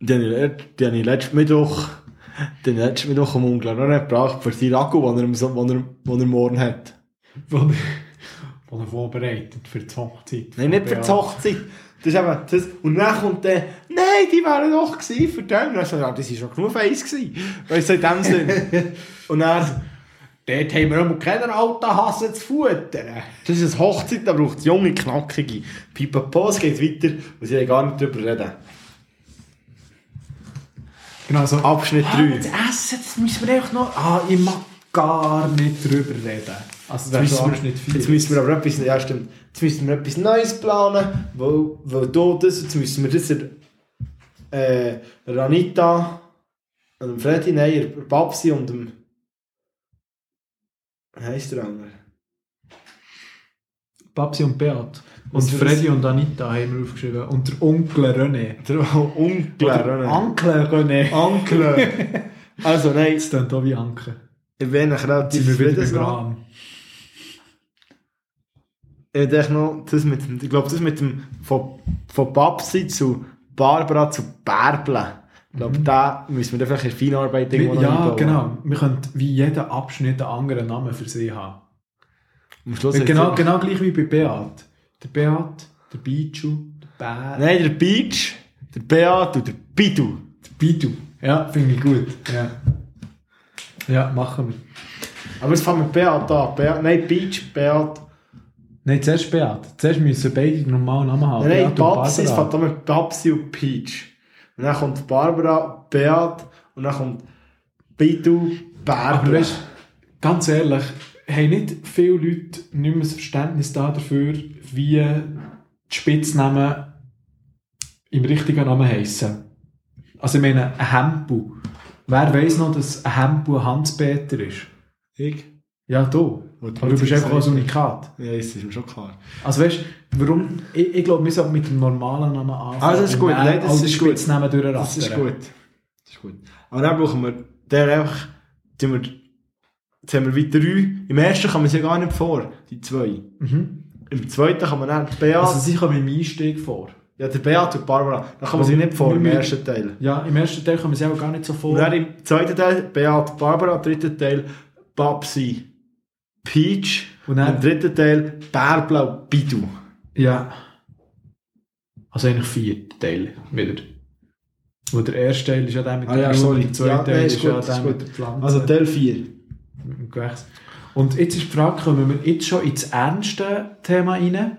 die habe ich, let- die letzten Mittwoch, den letzten Mittwoch am Onkel noch nicht gebracht für seinen Akku, den er, den er, den er morgen hat. Wo er, er vorbereitet für die Hochzeit. Nein, nicht für die Hochzeit. Das ist eben, das, und dann kommt der, nein, die wären doch gewesen für den. Und dann so, ja, das war schon genug eins gewesen. Weißt du, in dem Sinn. Und dann, dort haben wir keinen alten Hasen zu futtern. Das ist eine Hochzeit, da braucht es junge, knackige. Pipapo, es geht weiter, und sie haben gar nicht drüber reden. Genau so. Abschnitt Ah, 3. das Essen, das müssen wir einfach noch... Ah, ich mag gar nicht drüber reden. Also das Jetzt müssen, Abschnitt wir, 4. jetzt müssen wir aber etwas, ja stimmt, jetzt müssen wir etwas Neues planen, weil, weil da das, jetzt müssen wir das äh, der Anita und dem Freddy, nein, Babsi und dem, heisst der andere? Babsi und Beat. Und Was Freddy und Anita haben wir aufgeschrieben. Und der Onkel René. Der Onkel, René. Onkel René. Onkel. also nein, Das klingt auch wie Anke. ich bin Jetzt relativ zufrieden. Rahmen. Ich denke noch, das mit, ich glaube, das mit dem, von, von Babsi zu Barbara zu Bärble. Ich glaube, da müssen wir vielleicht in Feinarbeit irgendwo noch Ja, einbauen. genau. Wir können wie jeder Abschnitt einen anderen Namen für sie haben. Am Schluss Ja, genau, genau gleich wie bei Beat. Der Beat, der Bichu, der Bär, Nein, der Beach, der Beat und der Bidu. der Bidu. Ja, finde ich gut. Ja. ja, machen wir. Aber es fängt mit Beat an. Beat, nein, Beach, Beat. Nein, zuerst Beat. Zuerst müssen beide den normalen Namen haben. Nein, Babsi, es fängt an mit Babsi und Peach. Und dann kommt Barbara, Beat und dann kommt Bidu, Aber Bärble. weißt ganz ehrlich, haben nicht viele Leute nicht mehr das Verständnis da dafür, wie die Spitznamen im richtigen Namen heissen. Also ich meine, ein Hempu. Wer weiß noch, dass ein Hempu ein Hans-Peter ist? Ich? Ja, du. Aber du bist einfach ein Unikat. Ja, das ist mir schon klar. Also weißt du, warum? Ich, ich glaube, wir sollten mit dem normalen Namen anfangen. Ah, das ist gut. Nein, das die ist gut. Spitznamen durchrattern. Das ist gut. Das ist gut. Aber dann brauchen wir der einfach, tun wir, jetzt haben wir weiter drei. Im ersten kann man sie gar nicht vor, die zwei. Mhm. Im zweiten kann man dann die Beat, Also sie kommen im Einstieg vor. ja, der Beat und Barbara, da kann man sie nicht vor im ersten Teil. Ja, im ersten Teil kommen sie auch gar nicht so vor. Und dann im zweiten Teil Beat, Barbara, dritten Teil Babsi, Peach Und und dann- im dritten Teil Bärblau, Bidu. Ja. Also eigentlich vier Teile wieder. Wo der erste Teil ist ja der mit Ah ja, Blumen, sorry. der zweite Ja, Teil ist, ist ja der ist mit der Pflanze. Also Teil 4. mit dem Gewächs. Und jetzt ist die Frage, kommen wir jetzt schon ins ernste Thema rein?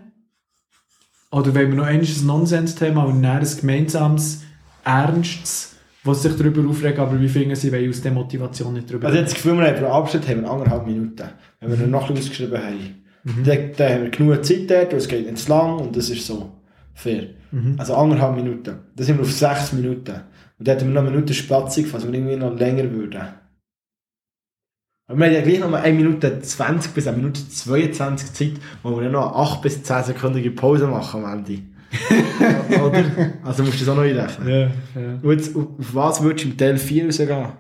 Oder wollen wir noch ein Nonsens-Thema und dann ein gemeinsames, ernstes, was sich darüber aufregt, aber wie finden sie, weil aus der Motivation nicht darüber Also jetzt das Gefühl, wir haben pro Abschnitt haben wir anderthalb Minuten. Wenn wir Mhm. noch ein ausgeschrieben haben. Dann, dann haben wir genug Zeit dort, es geht nicht zu lang und das ist so fair. Mhm. Also anderthalb Minuten. Dann sind wir auf sechs Minuten. Und dann hätten wir noch eine Minute Spatzung, falls wir irgendwie noch länger würden. Aber wir haben ja gleich noch mal 1 Minute 20 bis 1 Minute 22 Zeit, wo wir ja noch 8 bis 10 sekündige Pause machen am Ende. Oder? Also musst du das auch noch einrechnen. Ja, ja. Und jetzt, auf auf was würdest du im Teil 4 rausgehen?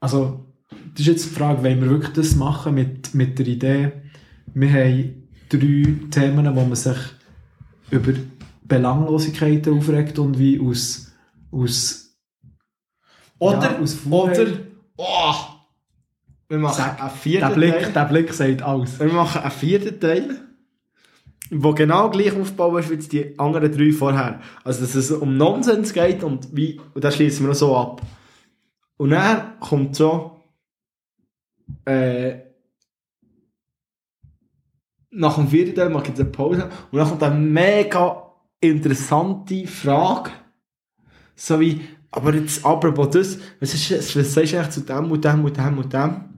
Also, das ist jetzt die Frage, wollen wir wirklich das machen mit, mit der Idee, wir haben drei Themen, wo man sich über Belanglosigkeiten aufregt und wie aus, aus Oder, Ja, aus oder, oh, wir machen Sag, einen der vierten Blick, Teil. der Blick sagt alles. Wir machen einen vierten Teil, der genau gleich aufgebaut ist wie die anderen drei vorher. Also, dass es um Nonsens geht und wie, und das schließen wir noch so ab. Und dann kommt so, äh, nach dem vierten Teil mache ich jetzt eine Pause und dann kommt eine mega interessante Frage. So wie, aber jetzt, apropos das, was, ist, was sagst du eigentlich zu dem und dem und dem und dem?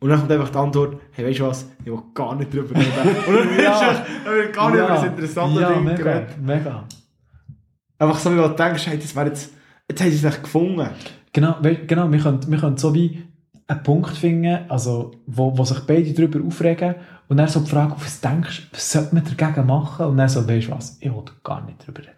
Und dann kommt einfach die Antwort, hey, weißt du was, ich will gar nicht drüber reden. Und dann Ja. ist es- dann wird gar nicht über das interessante ja, Ding mega, geredet. mega. Einfach so, wie du denkst, hey, das wäre jetzt, jetzt haben sie es echt gefunden. Genau, genau wir, können, wir können so wie einen Punkt finden, also, wo, wo sich beide darüber aufregen und dann so die Frage, was denkst du, was sollte man dagegen machen? Und dann so, weißt du was, ich will gar nicht darüber reden.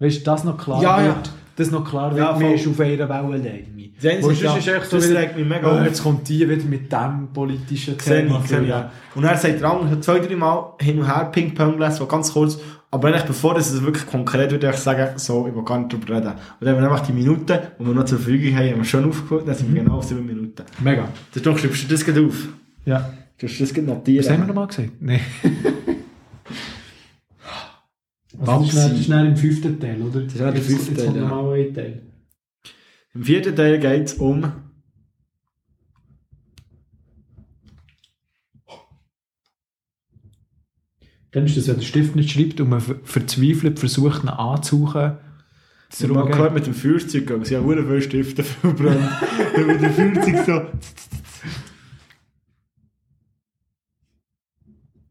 Weißt du, das noch klar Ja, ja. Wird, das noch klar wird, Ja, man voll. ist auf einer Wellenlänge. Sonst ja, ist echt so das regt mich mega auf. jetzt kommt die wieder mit dem politischen Thema. ich, ich, ja. Und dann sagt der andere zwei, drei Mal hin und her Ping-Pong gelesen, so ganz kurz. Aber eigentlich, bevor das wirklich konkret wird, würde ich sagen, so, ich will gar nicht drüber reden. Und dann haben wir einfach die Minuten, die wir noch zur Verfügung haben, haben wir schon aufgeholt, dann sind wir genau auf sieben Minuten. Mega. Das doch, schreibst du das gerade auf. Ja. Du hast das gerade notieren. Was haben wir nochmal gesagt? Nein. Also das, ist dann, dann im fünften Teil, oder? Das ist dann der fünfte jetzt Teil, kommt ja. nochmal ein Teil. Im vierten Teil geht es um Dann ist das, wenn der Stift nicht schreibt und man ver- verzweifelt versucht, ihn anzusuchen. Ich mal gehört mit dem Feuerzeug, aber sie haben sehr viele Stifte verbrannt. Dann mit dem Feuerzeug so.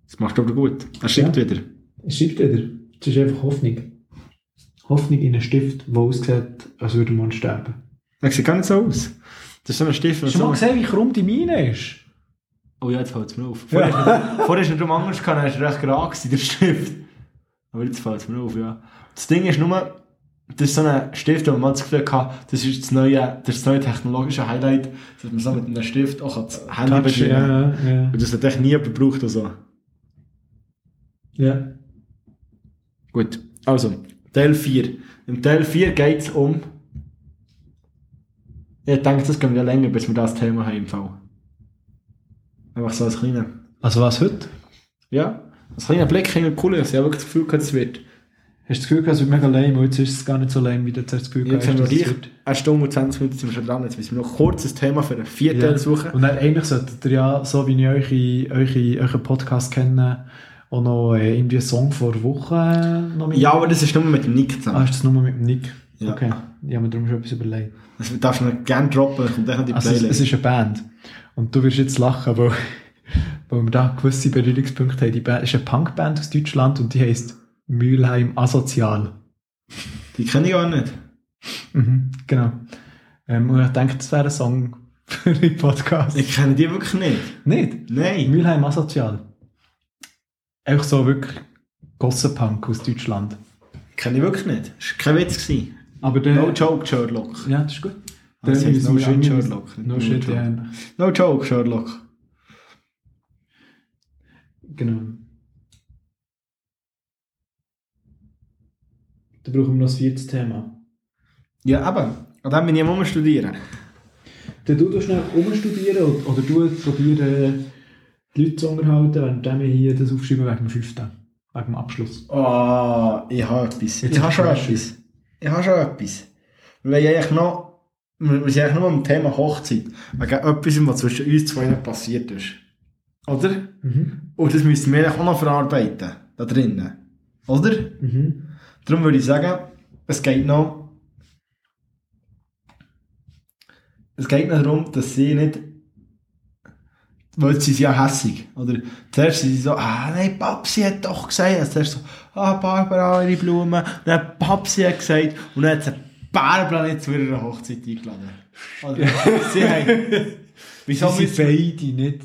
Das machst du aber gut. Er schreibt wieder. Es schreibt wieder. Es ist einfach Hoffnung. Hoffnung in einen Stift, der aussieht, als würde man sterben. Das sieht gar nicht so aus. Das ist so ein Stift. Hast du mal gesehen, wie krumm die Mine ist? Oh ja, jetzt fällt es mir auf. Vorher ja. ist es nicht drum anders gehabt, dann war er recht gerade gewesen, der Stift. Aber jetzt fällt es mir auf, ja. Das Ding ist nur, das ist so ein Stift, wo man mal das Gefühl hatte, das ist das neue, das, ist das neue technologische Highlight, dass man so mit einem Stift auch das Handy Touch, bedienen kann. ja, ja. Und das hat echt nie jemand gebraucht oder so. ja. Gut, also, Teil 4. Im Teil 4 geht es um... Ich denke, das gehen wir länger, bis wir das Thema haben im Fall. Einfach so als kleiner... Also was heute? Ja, als kleiner Blick hinter die Kulissen. Ich habe wirklich das Gefühl, es wird... Hast du das Gefühl, es wird mega lame und jetzt ist es gar nicht so lame, wie du das Gefühl Jetzt haben wir gleich eine Stunde und 20 Minuten sind wir schon dran. Jetzt müssen wir noch kurz ein Thema für einen vierten Teil suchen. Und dann eigentlich solltet ihr ja, so wie ich eure, eure, euren Podcast kenne, auch noch äh, irgendwie einen Song vor Woche äh, nominieren. Ja, aber das ist nur mit dem Nick Ah, zusammen. ist das nur mit dem Nick? Ja. Okay. Ich habe mir darum schon etwas überlegt. Das darfst du noch gerne droppen, kommt dann die Also es, Playlist. es ist eine Band. Und du wirst jetzt lachen, weil, weil wir da gewisse Berührungspunkte haben. Die Band ist eine Punkband aus Deutschland und die heisst Mülheim Asozial. die kenne ich gar nicht. Mhm, genau. Ähm, und ich denke, das wäre ein Song für den Podcast. Ich kenne die wirklich nicht. Nicht? Nein. Mülheim Asozial. Einfach so wirklich Gossenpunk aus Deutschland. Kenne ich wirklich nicht. Das war kein Witz. Gewesen. Aber der... No joke, Sherlock. Ja, das ist gut. Das Dann heisst müssen no shit, Sherlock. No No shit, joke. No joke, Sherlock. Genau. Da brauchen wir noch das vierte Thema. Ja, eben. An dem bin ich am studieren. Dann du schnell umstudieren oder, oder du probieren, die Leute zu unterhalten, während wir hier das aufschreiben wegen dem fünften. Wegen dem Abschluss. Oh, ich habe etwas. Jetzt ich habe schon etwas. Ich habe schon etwas. Wir wollen eigentlich noch... Wir sind eigentlich nur am Thema Hochzeit. Wegen etwas, was zwischen uns zwei passiert ist. Oder? Mhm. Und das müssen wir auch noch verarbeiten. Da drinnen. Oder? Mhm. Darum würde ich sagen, es geht noch... Es geht noch darum, dass sie nicht weil sie sind ja hässig. Oder zuerst sind sie so, ah nein, Papsi hat doch gesagt. Also zuerst so, ah Barbara, ihre Blumen. Und dann Papsi hat gesagt, und dann hat sie Barbara nicht zu ihrer Hochzeit eingeladen. Oder sie haben, wieso Sie sind beide nicht...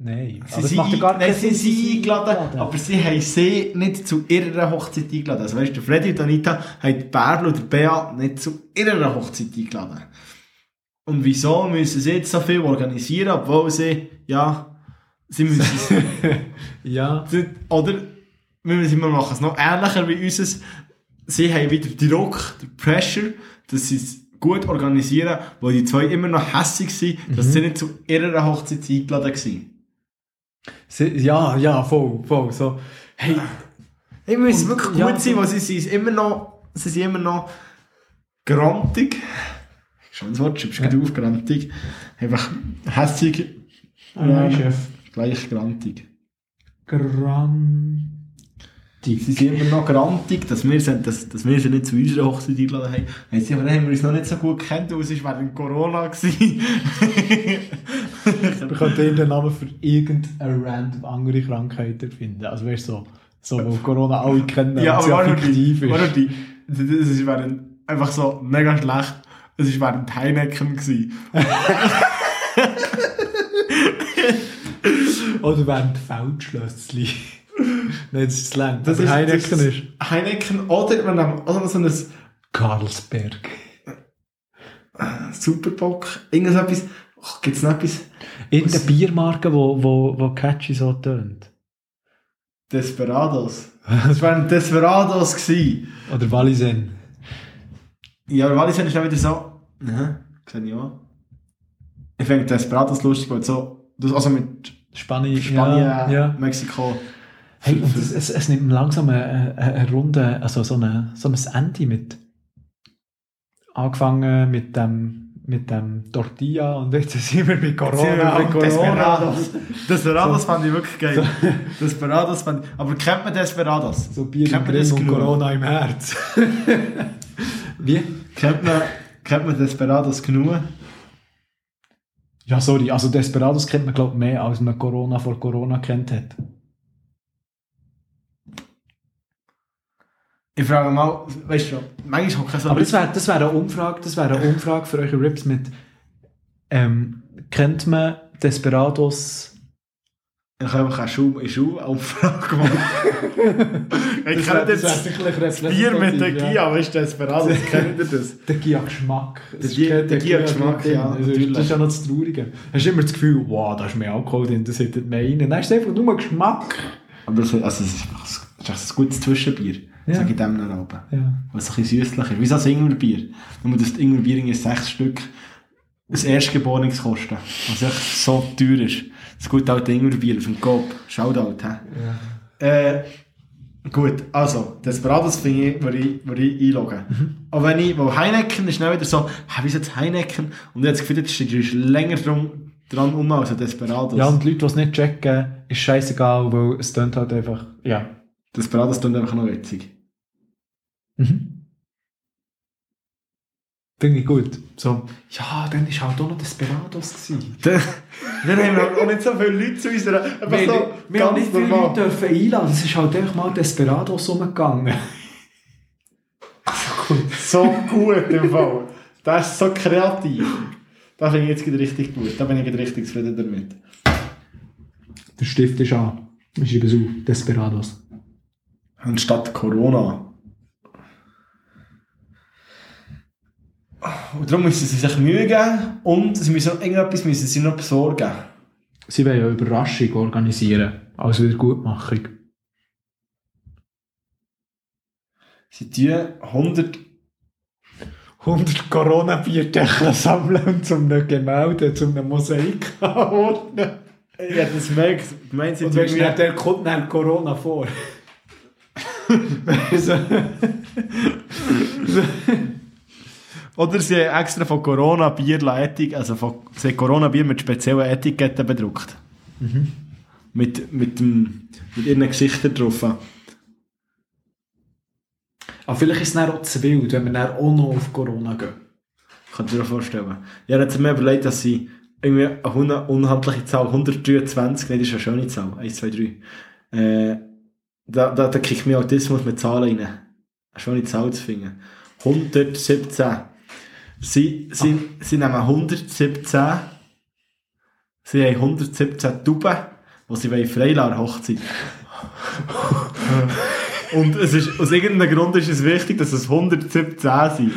Nein. Sie sind, macht gar nein, sie sind sie eingeladen, aber sie haben sie nicht zu ihrer Hochzeit eingeladen. Also weißt du, Freddy und Anita haben Bärbel oder Bea nicht zu ihrer Hochzeit eingeladen. Und wieso müssen sie jetzt so viel organisieren, obwohl sie, ja, sie müssen Ja. oder, wir müssen wir machen es noch ähnlicher wie unseres. Sie haben wieder Druck, den Pressure, dass sie es gut organisieren, weil die zwei immer noch hässig sind, dass sie nicht zu ihrer Hochzeit eingeladen waren. Sie, ja, ja, voll, voll. So, hey, Ich muss wirklich gut ja, sein, weil sie, sie, sind immer noch, sie sind immer noch grantig. Schönes Wort, schreibst du Ja. auf, grantig. Einfach hässig, nein, Chef. gleich grantig. Grantig. Sie sind immer noch grantig, dass wir, sind, dass, dass wir sie nicht zu unserer Hochzeit eingeladen haben. Haben sie, aber haben wir uns noch nicht so gut gekannt, weil es war während Corona. Wir könnten irgendeinen Namen für irgendeine random andere Krankheit erfinden. Also weißt du, so, so wo Corona alle kennen, ja, aber warte affektiv die, ist. warte die, das ist während, einfach so mega schlecht. Es war Heineken. gewesen. Oder während Feldschlössli. Nein, das ist lang. Das ist Heineken das ist. Heineken oder, wir oder so ein Karlsberg. Superbock, irgendetwas. Oh, Gibt es noch etwas? Irgendeine Biermarke, wo, wo, wo catchy so tönt. Desperados. Das waren Desperados gewesen. Oder Walisen. Ja, aber Wallis ist dann wieder so. Ja, sehe ich auch. Ich finde Desperados lustig, weil so, das- also mit Spanien. Spanien, Ja, ja. Mexiko. Hey, und es, es, es nimmt langsam eine, eine, eine Runde, also so, eine, so ein Ende mit. Angefangen mit dem, mit dem Tortilla und jetzt sind wir mit Corona. Sind mit und Desperados. Desperados So. fand ich wirklich geil. Desperados fand ich, aber kennt man Desperados? So Bier Kennt man das und? Corona im Herz. Wie? Kennt man, kennt man Desperados genug? Ja, sorry, also Desperados kennt man glaube ich mehr, als man Corona vor Corona kennt hat. Ich frage mal, weißt du, manchmal ich so Aber das wäre das wär eine Umfrage, das wäre eine Umfrage für eure Rips mit ähm, kennt man Desperados Ich habe einfach eine Schule, eine Schulumfrage gemacht. ich kenne jetzt sicherlich Bier mit der Gia, weißt du, Desperados, kennt ihr das? Der Gia-Geschmack. Es Der ist Gia- Gia-Geschmack, drin. ja, Das ist, natürlich. das ist ja noch das Traurige. Hast du immer das Gefühl, wow, da ist mehr Alkohol drin, das hättet mehr rein. Nein, es ist einfach nur Geschmack. Aber das, also, das ist einfach ein- das ein gutes Zwischenbier, Ja. sage ich dem noch oben. Ja. Was ein bisschen süßlich ist. Wie so ein Ingwerbier. Nur, dass das Ingwerbier irgendwie sechs Stück das Erstgeborenes kosten. Was echt so teuer ist. Das gute alte Ingwerbier dem Coop. Shoutout, hä? Äh, gut, also, Desperados finde ich, würde ich, würde ich einloggen. Mhm. Aber wenn ich, weil Heineken ist dann wieder so, hä, wie ist jetzt Heineken? Und ich habe das Gefühl, jetzt ist länger drum, dran um als ein Desperados. ja, und die Leute, die es nicht checken, ist scheißegal, weil es tönt halt einfach, ja. Desperados tun einfach noch witzig. Mhm. Finde ich gut. So, ja, dann war halt auch noch Desperados. Dann, haben wir auch nicht so viele Leute zu unserer, einfach Wir, so, wir haben nicht viele normal. Leute dürfen einladen, es ist halt einfach mal Desperados umgegangen. So gut im Fall. Das ist so kreativ. Das finde ich jetzt richtig gut. Da bin ich richtig zufrieden damit. Der Stift ist an. Ich schreibe es auf. Desperados. Anstatt Corona. Und darum müssen sie sich Mühe geben und sie müssen noch irgendetwas müssen sie noch besorgen. Sie wollen eine Überraschung organisieren. Als Wiedergutmachung. Sie tun 100 100 Corona-Bierdeckel sammeln und zum einem Gemälde, zum einem Mosaik anordnen. Ja, das merkt, meint sie Und weißt du, der kommt dann Corona vor. so. Oder sie haben extra von Corona Bier Etik, also von sie Corona Bier mit speziellen Etiketten bedruckt. Mit, mit, dem, mit ihren Gesichtern drauf. Aber vielleicht ist es dann auch zu wild, wenn wir dann auch noch auf Corona gehen. Kannst du dir vorstellen? Ja, jetzt haben wir überlegt, dass sie irgendwie eine unhandliche Zahl, 123, nein, das ist eine schöne Zahl, 1, 2, 3. Äh, da, da, da kriegt mir Autismus mit Zahlen rein. Eine schöne Zahl zu finden. 117. Sie, sie, sie nehmen 117, sie haben 117 Tuben, die sie wollen freilassen Hochzeit. Und es ist, aus irgendeinem Grund ist es wichtig, dass es 117 sind.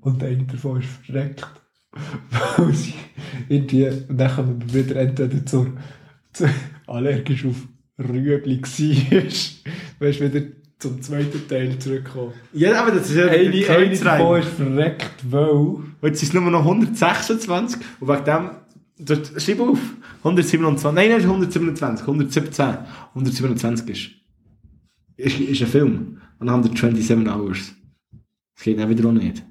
Und einer davon ist verreckt. Weil sie irgendwie, und dann kommen wir wieder entweder zur, zur allergisch auf Rüebli war. Weißt du, wieder zum zweiten Teil zurückkommen. Ja, aber das ist ja Eine, eine davon ist verreckt, weil... Und jetzt sind es nur noch 126 und wegen dem, schreib auf, 127, nein, nein, es ist 127, 117, 127 ist, ist, ist ein Film, 127 Hours. Das geht dann wieder auch nicht.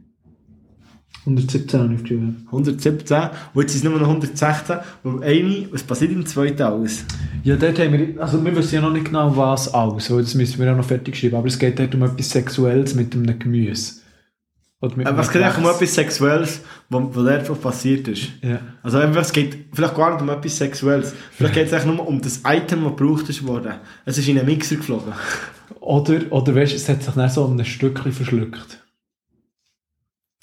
117 habe ich geschrieben. 117, und jetzt sind es nur noch 116, und eine, was passiert im zweiten alles? Ja, dort haben wir, also wir wissen ja noch nicht genau, was alles, weil das müssen wir ja noch fertig schreiben, aber es geht dort um etwas Sexuelles mit einem Gemüse. Oder mit Äh, einem Was geht eigentlich um etwas Sexuelles, was, dort passiert ist? Ja. Also einfach, es geht vielleicht gar nicht um etwas Sexuelles. Vielleicht geht es eigentlich nur um das Item, das gebraucht ist worden. Es ist in einen Mixer geflogen. Oder, oder weißt, es hat sich dann so um ein Stückchen verschluckt.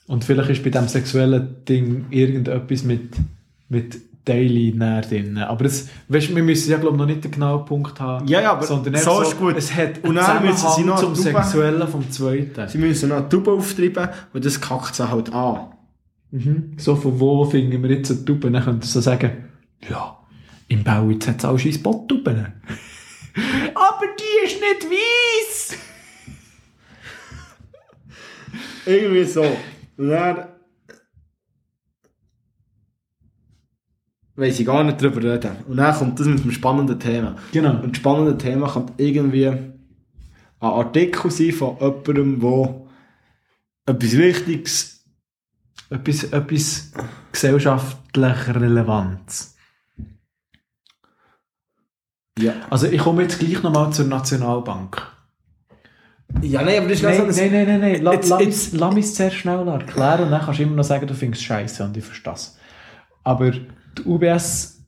Und vielleicht ist bei diesem sexuellen Ding irgendetwas mit, mit Daily näher drin. Aber es, weißt, wir müssen ja glaube noch nicht den genauen Punkt haben. Ja, ja, aber sondern so ist gut. Es hat Und dann müssen sie noch zum Sexuellen vom Zweiten. Sie müssen noch eine Tube auftreiben und das kackt sie halt an. Mhm. So von wo finden wir jetzt eine Tube? Dann könnt ihr so sagen, ja, im Bauitz hat es auch scheiß Botttuben. Aber die ist nicht weiss! Irgendwie so. Dann... Weiss ich gar nicht drüber reden. Und dann kommt das mit dem spannenden Thema. Genau. Und das spannende Thema kann irgendwie ein Artikel sein von jemandem, der etwas Wichtiges Etwas, etwas gesellschaftlich Relevanz. Ja. Also ich komme jetzt gleich nochmal zur Nationalbank. Ja, nein, aber das ist Nein, ganz nein, nein, nein, nein. La, jetzt- mich- lass mich es sehr schnell erklären und dann kannst du immer noch sagen, du findest es scheiße und ich verstehe das. Aber die UBS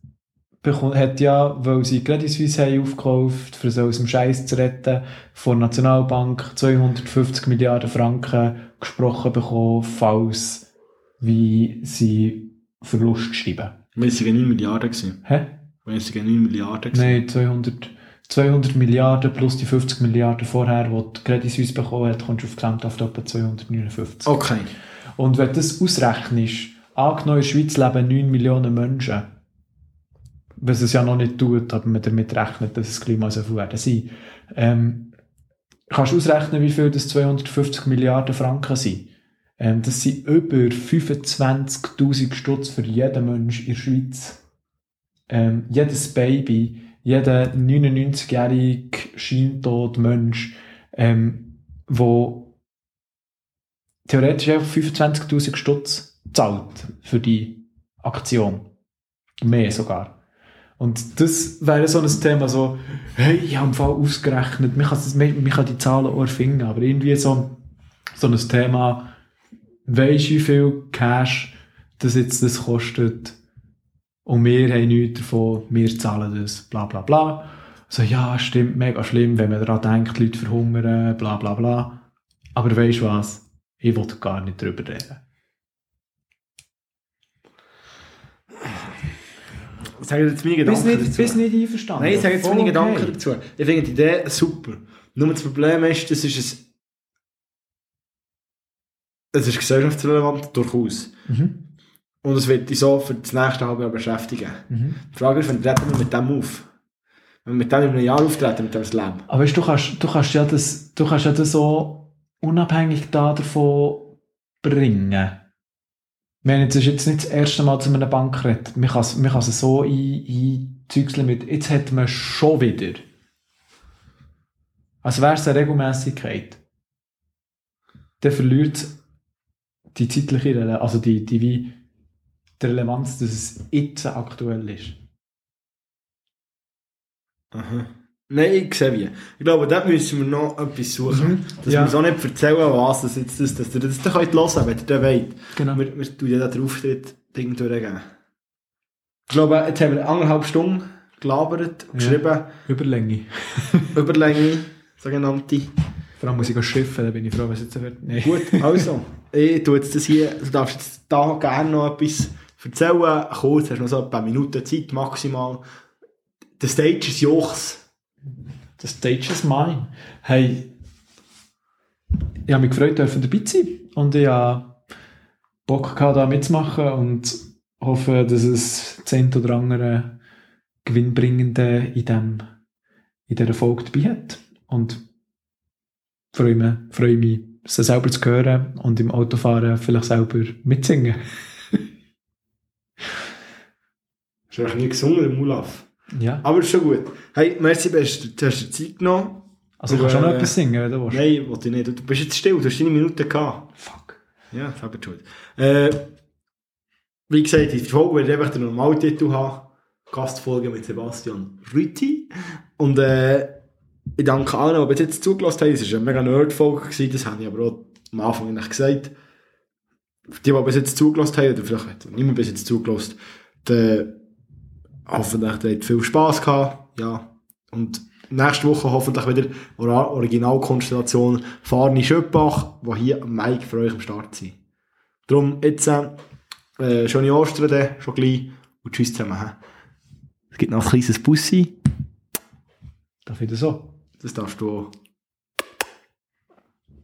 bekommt, hat ja, weil sie Credit Suisse haben aufgekauft, für sie aus dem Scheiß zu retten, von der Nationalbank 250 Milliarden Franken gesprochen bekommen, falls wie sie Verlust geschrieben. Wir waren 9 Milliarden. Gewesen. Hä? Wir waren 9 Milliarden. gewesen. Nein, 200, 200 Milliarden plus die 50 Milliarden vorher, die die Credit Suisse bekommen hat, kommst du auf Gesamthaft etwa 259. Okay. Und wenn du das ausrechnest, angenommen in der Schweiz leben 9 Millionen Menschen, was es ja noch nicht tut, aber man damit rechnet, dass es gleich mal so viel werden sein, ähm, kannst du ausrechnen, wie viel das 250 Milliarden Franken sind. Ähm, das sind über 25'000 Stutz für jeden Mensch in der Schweiz. Ähm, jedes Baby, jeder 99-jährige scheintot Mensch, ähm, wo theoretisch einfach 25'000 Stutz zahlt für die Aktion. Mehr sogar. Und das wäre so ein Thema, so, hey, ich habe im Fall ausgerechnet, mich kann, kann die Zahlen auch erfinden, aber irgendwie so, so ein Thema, weisst wie viel Cash das jetzt das kostet und wir haben nichts davon, wir zahlen das, bla bla bla. So, ja, stimmt, mega schlimm, wenn man daran denkt, Leute verhungern, bla bla bla. Aber weisst du was? Ich will gar nicht drüber reden. Ich sage jetzt meine Bist Gedanken nicht, dazu. bist nicht einverstanden? Nein, ich sage jetzt meine okay. Gedanken dazu. Ich finde die Idee super. Nur das Problem ist, das ist ein... Es ist gesellschaftsrelevant, durchaus. Mhm. Und es wird dich so für das nächste halbe Jahr beschäftigen. Mhm. Die Frage ist, wann treten wir mit dem auf? Wenn wir mit dem in einem Jahr auftreten, mit dem Slam. Aber weißt, du, du kannst, du kannst ja das, du kannst ja das so unabhängig da davon bringen. Ich meine, jetzt ist jetzt nicht das erste Mal zu einer Bank redet. Man kann es man es so ein- einzügeln mit, jetzt hat man schon wieder. Als wäre es eine Regelmäßigkeit. Dann verliert es die zeitliche also die, die wie die Relevanz, dass es jetzt aktuell ist. Aha. Nein, ich sehe wie. Ich glaube, dort müssen wir noch etwas suchen. Mhm. Dass Ja. wir so nicht erzählen, was das jetzt ist, dass ihr das dann könnt hören, wenn ihr das wollt. Genau. Wir, wir tun ja da den Auftritt Ding durchgeben. Ich glaube, jetzt haben wir anderthalb Stunden gelabert, geschrieben, Überlänge. Überlänge, sogenannte. Vor allem muss ich schiffen, da bin ich froh, was jetzt wird. Nee. Gut, also, ich tue jetzt das hier, du darfst jetzt da gerne noch etwas erzählen, kurz, hast noch so ein paar Minuten Zeit maximal. The stage is yours. The stage is mine. Hey, ich habe mich gefreut, dürfen dabei zu sein und ich habe Bock gehabt, da mitzumachen und hoffe, dass es zehn oder andere Gewinnbringende in, dem, in dieser Folge dabei hat. Und freue mich, freue mich, sie selber zu hören und im Autofahren vielleicht selber mitsingen. Hast du eigentlich nie gesungen, der Mulaf? Ja. Aber ist schon gut. Hey, merci, du hast dir Zeit genommen. Also, du kannst schon noch äh, etwas singen, wenn du willst. Nein, wollte ich nicht. Du bist jetzt still, du hast deine Minuten gehabt. Fuck. Ja, selber schuld. Äh, wie gesagt, die Folge wird einfach den Normaltitel haben. Gastfolge mit Sebastian Rütti. Und äh, ich danke allen, die bis jetzt zugelassen haben. Es war eine mega Nerd-Folge, das habe ich aber auch am Anfang eigentlich gesagt. Die, die bis jetzt zugelassen haben, oder vielleicht hat niemand bis jetzt zugelassen, die hoffentlich hat viel Spass gehabt. Ja. Und nächste Woche hoffentlich wieder Originalkonstellation Farni Schöppach, wo hier Mike für euch am Start sind. Darum jetzt äh, schöne Ostern, dann, schon gleich und tschüss zusammen. Es gibt noch ein kleines Bussi, Darf ich das so? das darfst du auch.